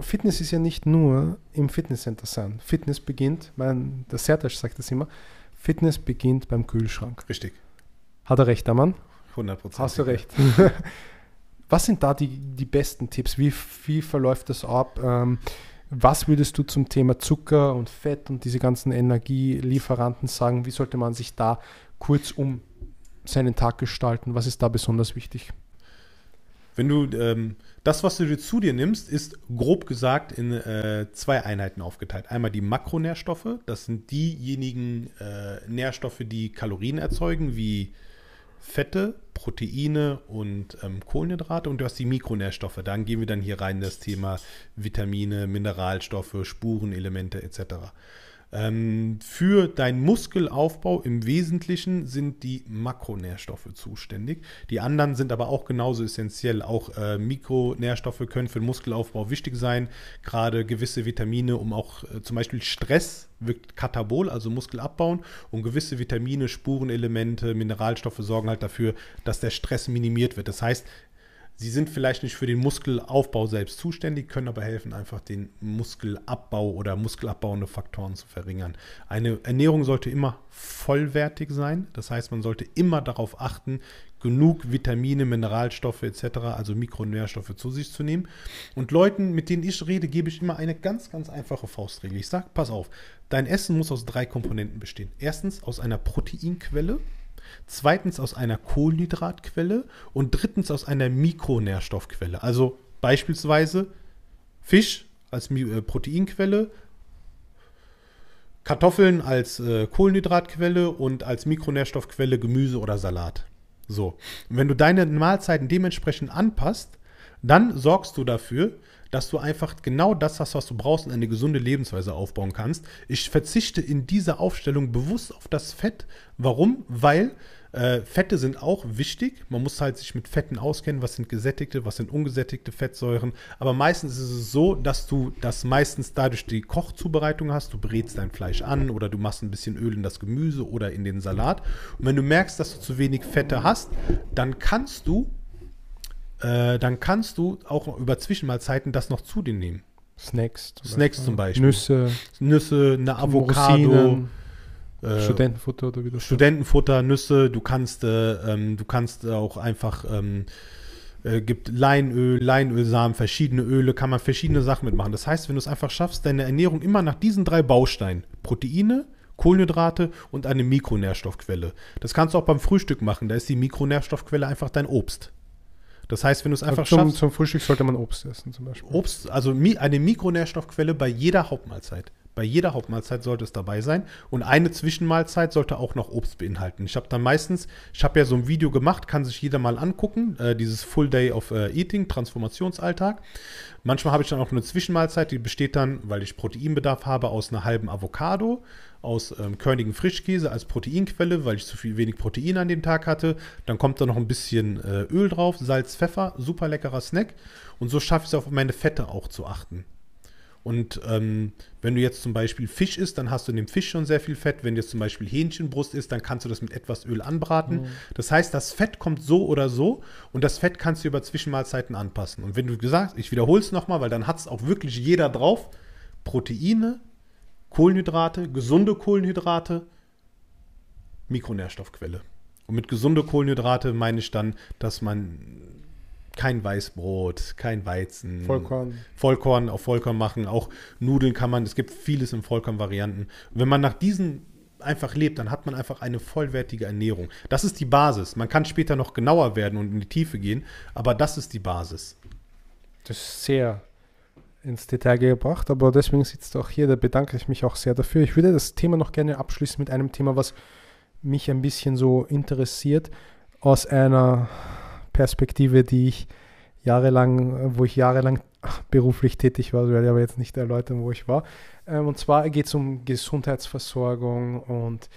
Fitness ist ja nicht nur im Fitnesscenter sein. Fitness beginnt, mein, der Sertasch sagt das immer, Fitness beginnt beim Kühlschrank. Richtig. Hat er recht, der Mann? 100 Prozent. Hast du recht. [laughs] [laughs] was sind da die, die besten Tipps? Wie, wie verläuft das ab? Ähm, was würdest du zum Thema Zucker und Fett und diese ganzen Energielieferanten sagen? Wie sollte man sich da kurz um seinen Tag gestalten? Was ist da besonders wichtig? Wenn du ähm, das, was du dir zu dir nimmst, ist grob gesagt in äh, zwei Einheiten aufgeteilt. Einmal die Makronährstoffe, das sind diejenigen äh, Nährstoffe, die Kalorien erzeugen, wie Fette, Proteine und ähm, Kohlenhydrate und du hast die Mikronährstoffe. Dann gehen wir dann hier rein das Thema Vitamine, Mineralstoffe, Spurenelemente etc. Ähm, für deinen Muskelaufbau im Wesentlichen sind die Makronährstoffe zuständig. Die anderen sind aber auch genauso essentiell. Auch äh, Mikronährstoffe können für den Muskelaufbau wichtig sein. Gerade gewisse Vitamine, um auch äh, zum Beispiel Stress wirkt katabol, also Muskel abbauen. Und gewisse Vitamine, Spurenelemente, Mineralstoffe sorgen halt dafür, dass der Stress minimiert wird. Das heißt, Sie sind vielleicht nicht für den Muskelaufbau selbst zuständig, können aber helfen, einfach den Muskelabbau oder muskelabbauende Faktoren zu verringern. Eine Ernährung sollte immer vollwertig sein. Das heißt, man sollte immer darauf achten, genug Vitamine, Mineralstoffe etc., also Mikronährstoffe zu sich zu nehmen. Und Leuten, mit denen ich rede, gebe ich immer eine ganz, ganz einfache Faustregel. Ich sage, pass auf, dein Essen muss aus drei Komponenten bestehen. Erstens aus einer Proteinquelle, zweitens aus einer Kohlenhydratquelle und drittens aus einer Mikronährstoffquelle. Also beispielsweise Fisch als äh, Proteinquelle, Kartoffeln als äh, Kohlenhydratquelle und als Mikronährstoffquelle Gemüse oder Salat. So, und wenn du deine Mahlzeiten dementsprechend anpasst, dann sorgst du dafür, dass du einfach genau das hast, was du brauchst und eine gesunde Lebensweise aufbauen kannst. Ich verzichte in dieser Aufstellung bewusst auf das Fett. Warum? Weil äh, Fette sind auch wichtig. Man muss halt sich mit Fetten auskennen. Was sind gesättigte, was sind ungesättigte Fettsäuren. Aber meistens ist es so, dass du das meistens dadurch die Kochzubereitung hast. Du brätst dein Fleisch an oder du machst ein bisschen Öl in das Gemüse oder in den Salat. Und wenn du merkst, dass du zu wenig Fette hast, dann kannst du äh, dann kannst du auch über Zwischenmahlzeiten das noch zu dir nehmen. Snacks. Zum Snacks Beispiel. zum Beispiel. Nüsse. Nüsse, eine Avocado. Äh, Studentenfutter oder wie du Studentenfutter, Nüsse. Du kannst, äh, ähm, du kannst auch einfach ähm, äh, gibt Leinöl, Leinölsamen, verschiedene Öle, kann man verschiedene Sachen mitmachen. Das heißt, wenn du es einfach schaffst, deine Ernährung immer nach diesen drei Bausteinen, Proteine, Kohlenhydrate und eine Mikronährstoffquelle. Das kannst du auch beim Frühstück machen. Da ist die Mikronährstoffquelle einfach dein Obst. Das heißt, wenn du es einfach zum, schaffst. Zum Frühstück sollte man Obst essen, zum Beispiel. Obst, also eine Mikronährstoffquelle bei jeder Hauptmahlzeit. Bei jeder Hauptmahlzeit sollte es dabei sein. Und eine Zwischenmahlzeit sollte auch noch Obst beinhalten. Ich habe dann meistens, ich habe ja so ein Video gemacht, kann sich jeder mal angucken, äh, dieses Full Day of äh, Eating, Transformationsalltag. Manchmal habe ich dann auch eine Zwischenmahlzeit, die besteht dann, weil ich Proteinbedarf habe, aus einer halben Avocado, aus ähm, körnigen Frischkäse als Proteinquelle, weil ich zu viel wenig Protein an dem Tag hatte. Dann kommt da noch ein bisschen äh, Öl drauf, Salz, Pfeffer, super leckerer Snack. Und so schaffe ich es auf meine Fette auch zu achten. Und ähm, wenn du jetzt zum Beispiel Fisch isst, dann hast du in dem Fisch schon sehr viel Fett. Wenn du jetzt zum Beispiel Hähnchenbrust isst, dann kannst du das mit etwas Öl anbraten. Mhm. Das heißt, das Fett kommt so oder so und das Fett kannst du über Zwischenmahlzeiten anpassen. Und wenn du gesagt, ich wiederhole es nochmal, weil dann hat es auch wirklich jeder drauf, Proteine, Kohlenhydrate, gesunde Kohlenhydrate, Mikronährstoffquelle. Und mit gesunde Kohlenhydrate meine ich dann, dass man kein Weißbrot, kein Weizen. Vollkorn. Vollkorn auf Vollkorn machen. Auch Nudeln kann man, es gibt vieles in Vollkorn-Varianten. Wenn man nach diesen einfach lebt, dann hat man einfach eine vollwertige Ernährung. Das ist die Basis. Man kann später noch genauer werden und in die Tiefe gehen, aber das ist die Basis. Das ist sehr ins Detail gebracht, aber deswegen sitzt du auch hier, da bedanke ich mich auch sehr dafür. Ich würde das Thema noch gerne abschließen mit einem Thema, was mich ein bisschen so interessiert, aus einer Perspektive, die ich jahrelang, wo ich jahrelang beruflich tätig war, werde ich aber jetzt nicht erläutern, wo ich war. Ähm, und zwar geht es um Gesundheitsversorgung und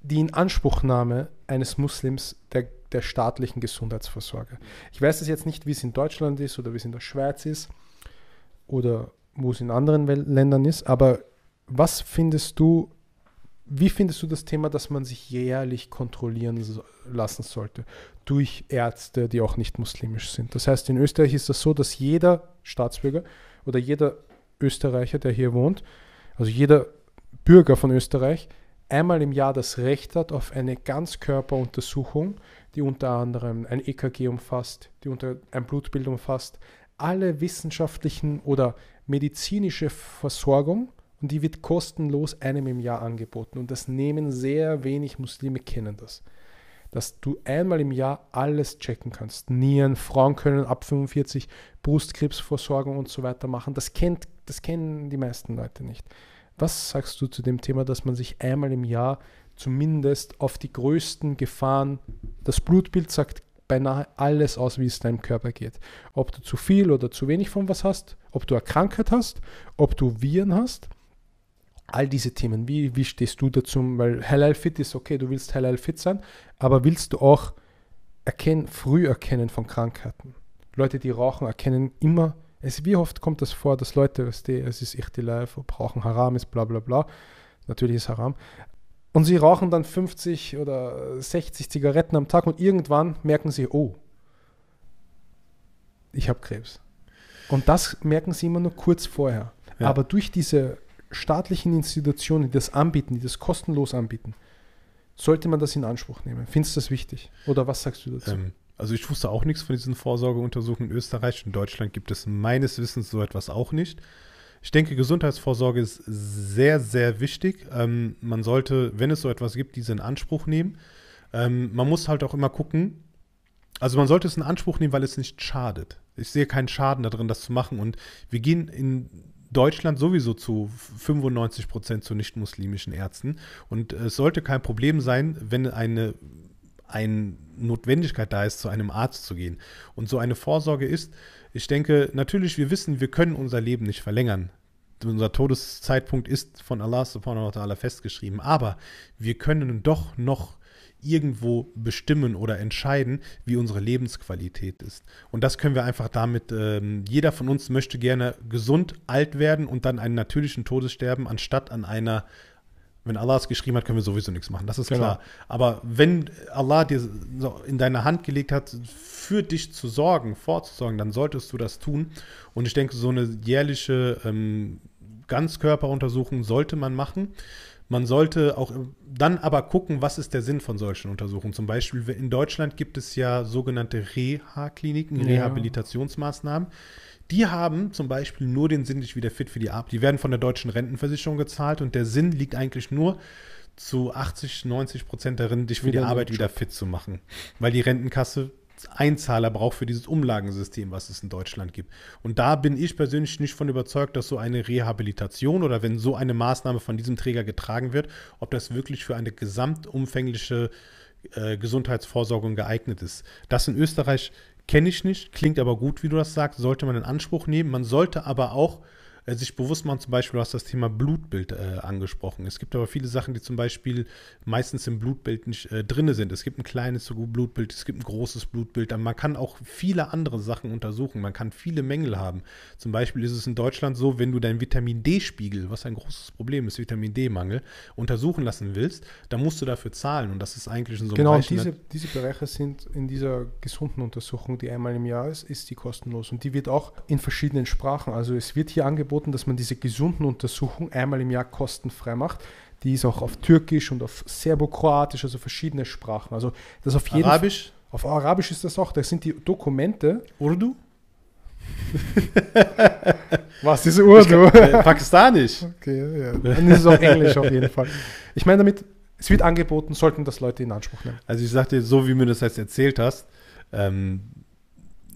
die Inanspruchnahme eines Muslims der, der staatlichen Gesundheitsversorgung. Ich weiß es jetzt nicht, wie es in Deutschland ist oder wie es in der Schweiz ist oder wo es in anderen Ländern ist, aber was findest du, wie findest du das Thema, dass man sich jährlich kontrollieren lassen sollte durch Ärzte, die auch nicht muslimisch sind? Das heißt, in Österreich ist das so, dass jeder Staatsbürger oder jeder Österreicher, der hier wohnt, also jeder Bürger von Österreich, einmal im Jahr das Recht hat auf eine Ganzkörperuntersuchung, die unter anderem ein EKG umfasst, die unter ein Blutbild umfasst, alle wissenschaftlichen oder medizinische Versorgung und die wird kostenlos einem im Jahr angeboten. Und das nehmen sehr wenig Muslime kennen das. Dass du einmal im Jahr alles checken kannst. Nieren, Frauen können ab 45 Brustkrebsversorgung und so weiter machen. Das, kennt, das kennen die meisten Leute nicht. Was sagst du zu dem Thema, dass man sich einmal im Jahr zumindest auf die größten Gefahren, das Blutbild sagt beinahe alles aus, wie es deinem Körper geht. Ob du zu viel oder zu wenig von was hast, ob du eine Krankheit hast, ob du Viren hast all diese Themen. Wie, wie stehst du dazu? Weil Halal Fit ist okay, du willst Halal Fit sein, aber willst du auch erkennen, früh erkennen von Krankheiten? Leute, die rauchen, erkennen immer, es, wie oft kommt das vor, dass Leute, weißt du, es ist echt die Life, brauchen Haram ist, bla bla bla. Natürlich ist Haram. Und sie rauchen dann 50 oder 60 Zigaretten am Tag und irgendwann merken sie, oh, ich habe Krebs. Und das merken sie immer nur kurz vorher. Ja. Aber durch diese staatlichen Institutionen, die das anbieten, die das kostenlos anbieten, sollte man das in Anspruch nehmen? Findest du das wichtig? Oder was sagst du dazu? Ähm, also ich wusste auch nichts von diesen Vorsorgeuntersuchungen in Österreich. In Deutschland gibt es meines Wissens so etwas auch nicht. Ich denke, Gesundheitsvorsorge ist sehr, sehr wichtig. Ähm, man sollte, wenn es so etwas gibt, diese in Anspruch nehmen. Ähm, man muss halt auch immer gucken, also man sollte es in Anspruch nehmen, weil es nicht schadet. Ich sehe keinen Schaden darin, das zu machen. Und wir gehen in Deutschland sowieso zu 95 Prozent zu nicht-muslimischen Ärzten. Und es sollte kein Problem sein, wenn eine, eine Notwendigkeit da ist, zu einem Arzt zu gehen. Und so eine Vorsorge ist, ich denke, natürlich, wir wissen, wir können unser Leben nicht verlängern. Unser Todeszeitpunkt ist von Allah subhanahu wa ta'ala festgeschrieben. Aber wir können doch noch irgendwo bestimmen oder entscheiden, wie unsere Lebensqualität ist. Und das können wir einfach damit, ähm, jeder von uns möchte gerne gesund alt werden und dann einen natürlichen Tod sterben, anstatt an einer, wenn Allah es geschrieben hat, können wir sowieso nichts machen, das ist genau. klar. Aber wenn Allah dir in deine Hand gelegt hat, für dich zu sorgen, vorzusorgen, dann solltest du das tun. Und ich denke, so eine jährliche ähm, Ganzkörperuntersuchung sollte man machen. Man sollte auch dann aber gucken, was ist der Sinn von solchen Untersuchungen. Zum Beispiel in Deutschland gibt es ja sogenannte Reha-Kliniken. Rehabilitationsmaßnahmen. Die haben zum Beispiel nur den Sinn, dich wieder fit für die Arbeit. Die werden von der deutschen Rentenversicherung gezahlt und der Sinn liegt eigentlich nur zu 80, 90 Prozent darin, dich für die Arbeit wieder fit zu machen. Weil die Rentenkasse Einzahler braucht für dieses Umlagensystem, was es in Deutschland gibt. Und da bin ich persönlich nicht von überzeugt, dass so eine Rehabilitation oder wenn so eine Maßnahme von diesem Träger getragen wird, ob das wirklich für eine gesamtumfängliche äh, Gesundheitsvorsorgung geeignet ist. Das in Österreich kenne ich nicht, klingt aber gut, wie du das sagst, sollte man in Anspruch nehmen. Man sollte aber auch äh, sich bewusst machen, zum Beispiel, du hast das Thema Blutbild äh, angesprochen. Es gibt aber viele Sachen, die zum Beispiel meistens im Blutbild nicht äh, drin sind. Es gibt ein kleines Blutbild, es gibt ein großes Blutbild. Man kann auch viele andere Sachen untersuchen. Man kann viele Mängel haben. Zum Beispiel ist es in Deutschland so, wenn du deinen Vitamin D-Spiegel, was ein großes Problem ist, Vitamin D-Mangel, untersuchen lassen willst, dann musst du dafür zahlen. Und das ist eigentlich in so einem Genau, Bereich, diese, diese Bereiche sind in dieser gesunden Untersuchung, die einmal im Jahr ist, ist die kostenlos. Und die wird auch in verschiedenen Sprachen. Also es wird hier angeboten, angeboten, dass man diese gesunden Untersuchungen einmal im Jahr kostenfrei macht. Die ist auch auf Türkisch und auf Serbokroatisch, also verschiedene Sprachen. Also das auf jeden Arabisch? Auf Arabisch ist das auch. Da sind die Dokumente. Urdu? Was ist Urdu? Äh, Pakistanisch. Okay, ja. Dann ist es auch Englisch auf jeden Fall. Ich meine damit, es wird angeboten, sollten das Leute in Anspruch nehmen. Also ich sagte, so wie mir das jetzt erzählt hast, ähm,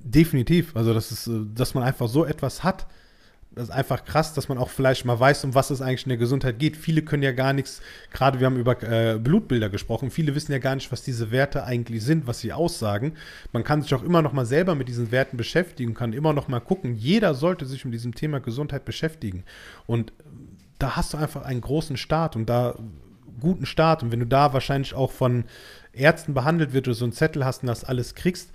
definitiv. Also das ist, äh, dass man einfach so etwas hat, das ist einfach krass, dass man auch vielleicht mal weiß, um was es eigentlich in der Gesundheit geht. Viele können ja gar nichts, gerade wir haben über äh, Blutbilder gesprochen, viele wissen ja gar nicht, was diese Werte eigentlich sind, was sie aussagen. Man kann sich auch immer noch mal selber mit diesen Werten beschäftigen, kann immer noch mal gucken. Jeder sollte sich mit diesem Thema Gesundheit beschäftigen. Und da hast du einfach einen großen Start und da guten Start. Und wenn du da wahrscheinlich auch von Ärzten behandelt wird, du so einen Zettel hast und das alles kriegst,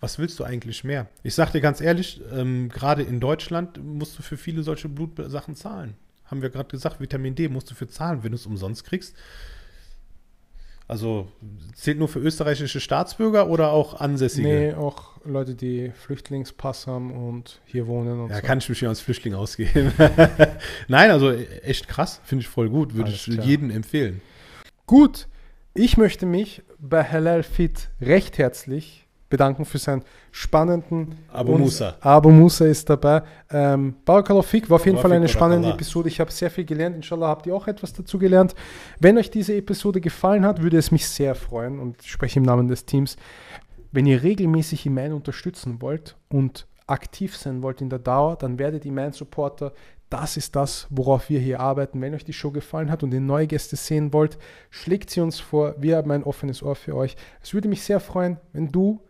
was willst du eigentlich mehr? Ich sag dir ganz ehrlich, ähm, gerade in Deutschland musst du für viele solche Blutsachen zahlen. Haben wir gerade gesagt, Vitamin D musst du für zahlen, wenn du es umsonst kriegst. Also zählt nur für österreichische Staatsbürger oder auch Ansässige? Nee, auch Leute, die Flüchtlingspass haben und hier wohnen. Und ja, so. kann ich mich hier als Flüchtling ausgeben. [laughs] Nein, also echt krass, finde ich voll gut, würde ich klar. jedem empfehlen. Gut, Ich möchte mich bei Halal Fit recht herzlich bedanken für seinen spannenden Abu Musa. Abu Musa ist dabei. Ähm, Barakallahu Fik war auf jeden Fall eine spannende. Episode. Ich habe sehr viel gelernt. Inshallah habt ihr auch etwas dazu gelernt. Wenn euch diese Episode gefallen hat, würde es mich sehr freuen und ich spreche im Namen des Teams, wenn ihr regelmäßig Iman unterstützen wollt und aktiv sein wollt in der Dauer, dann werdet Iman Supporter. Das ist das, worauf wir hier arbeiten. Wenn euch die Show gefallen hat und ihr neue Gäste sehen wollt, schlägt sie uns vor. Wir haben ein offenes Ohr für euch. Es würde mich sehr freuen, wenn du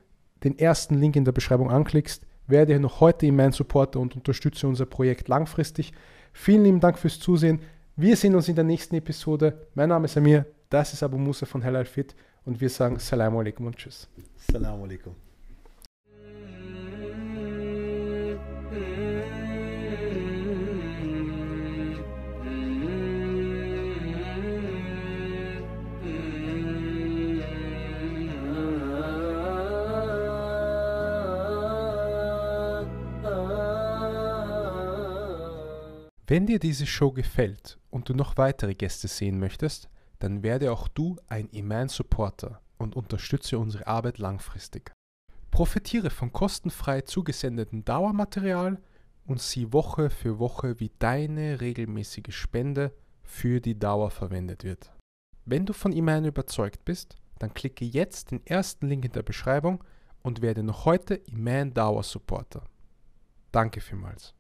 den ersten Link in der Beschreibung anklickst. Werde noch heute Iman Supporter und unterstütze unser Projekt langfristig. Vielen lieben Dank fürs Zusehen. Wir sehen uns in der nächsten Episode. Mein Name ist Amir, das ist Abu Musa von Halal Fit und wir sagen Salam alaikum und Tschüss. Assalamu alaikum. Wenn dir diese Show gefällt und du noch weitere Gäste sehen möchtest, dann werde auch du ein Iman-Supporter und unterstütze unsere Arbeit langfristig. Profitiere von kostenfrei zugesendeten Dauermaterial und sieh Woche für Woche, wie deine regelmäßige Spende für die Dauer verwendet wird. Wenn du von Iman überzeugt bist, dann klicke jetzt den ersten Link in der Beschreibung und werde noch heute Iman Dauer Supporter. Danke vielmals.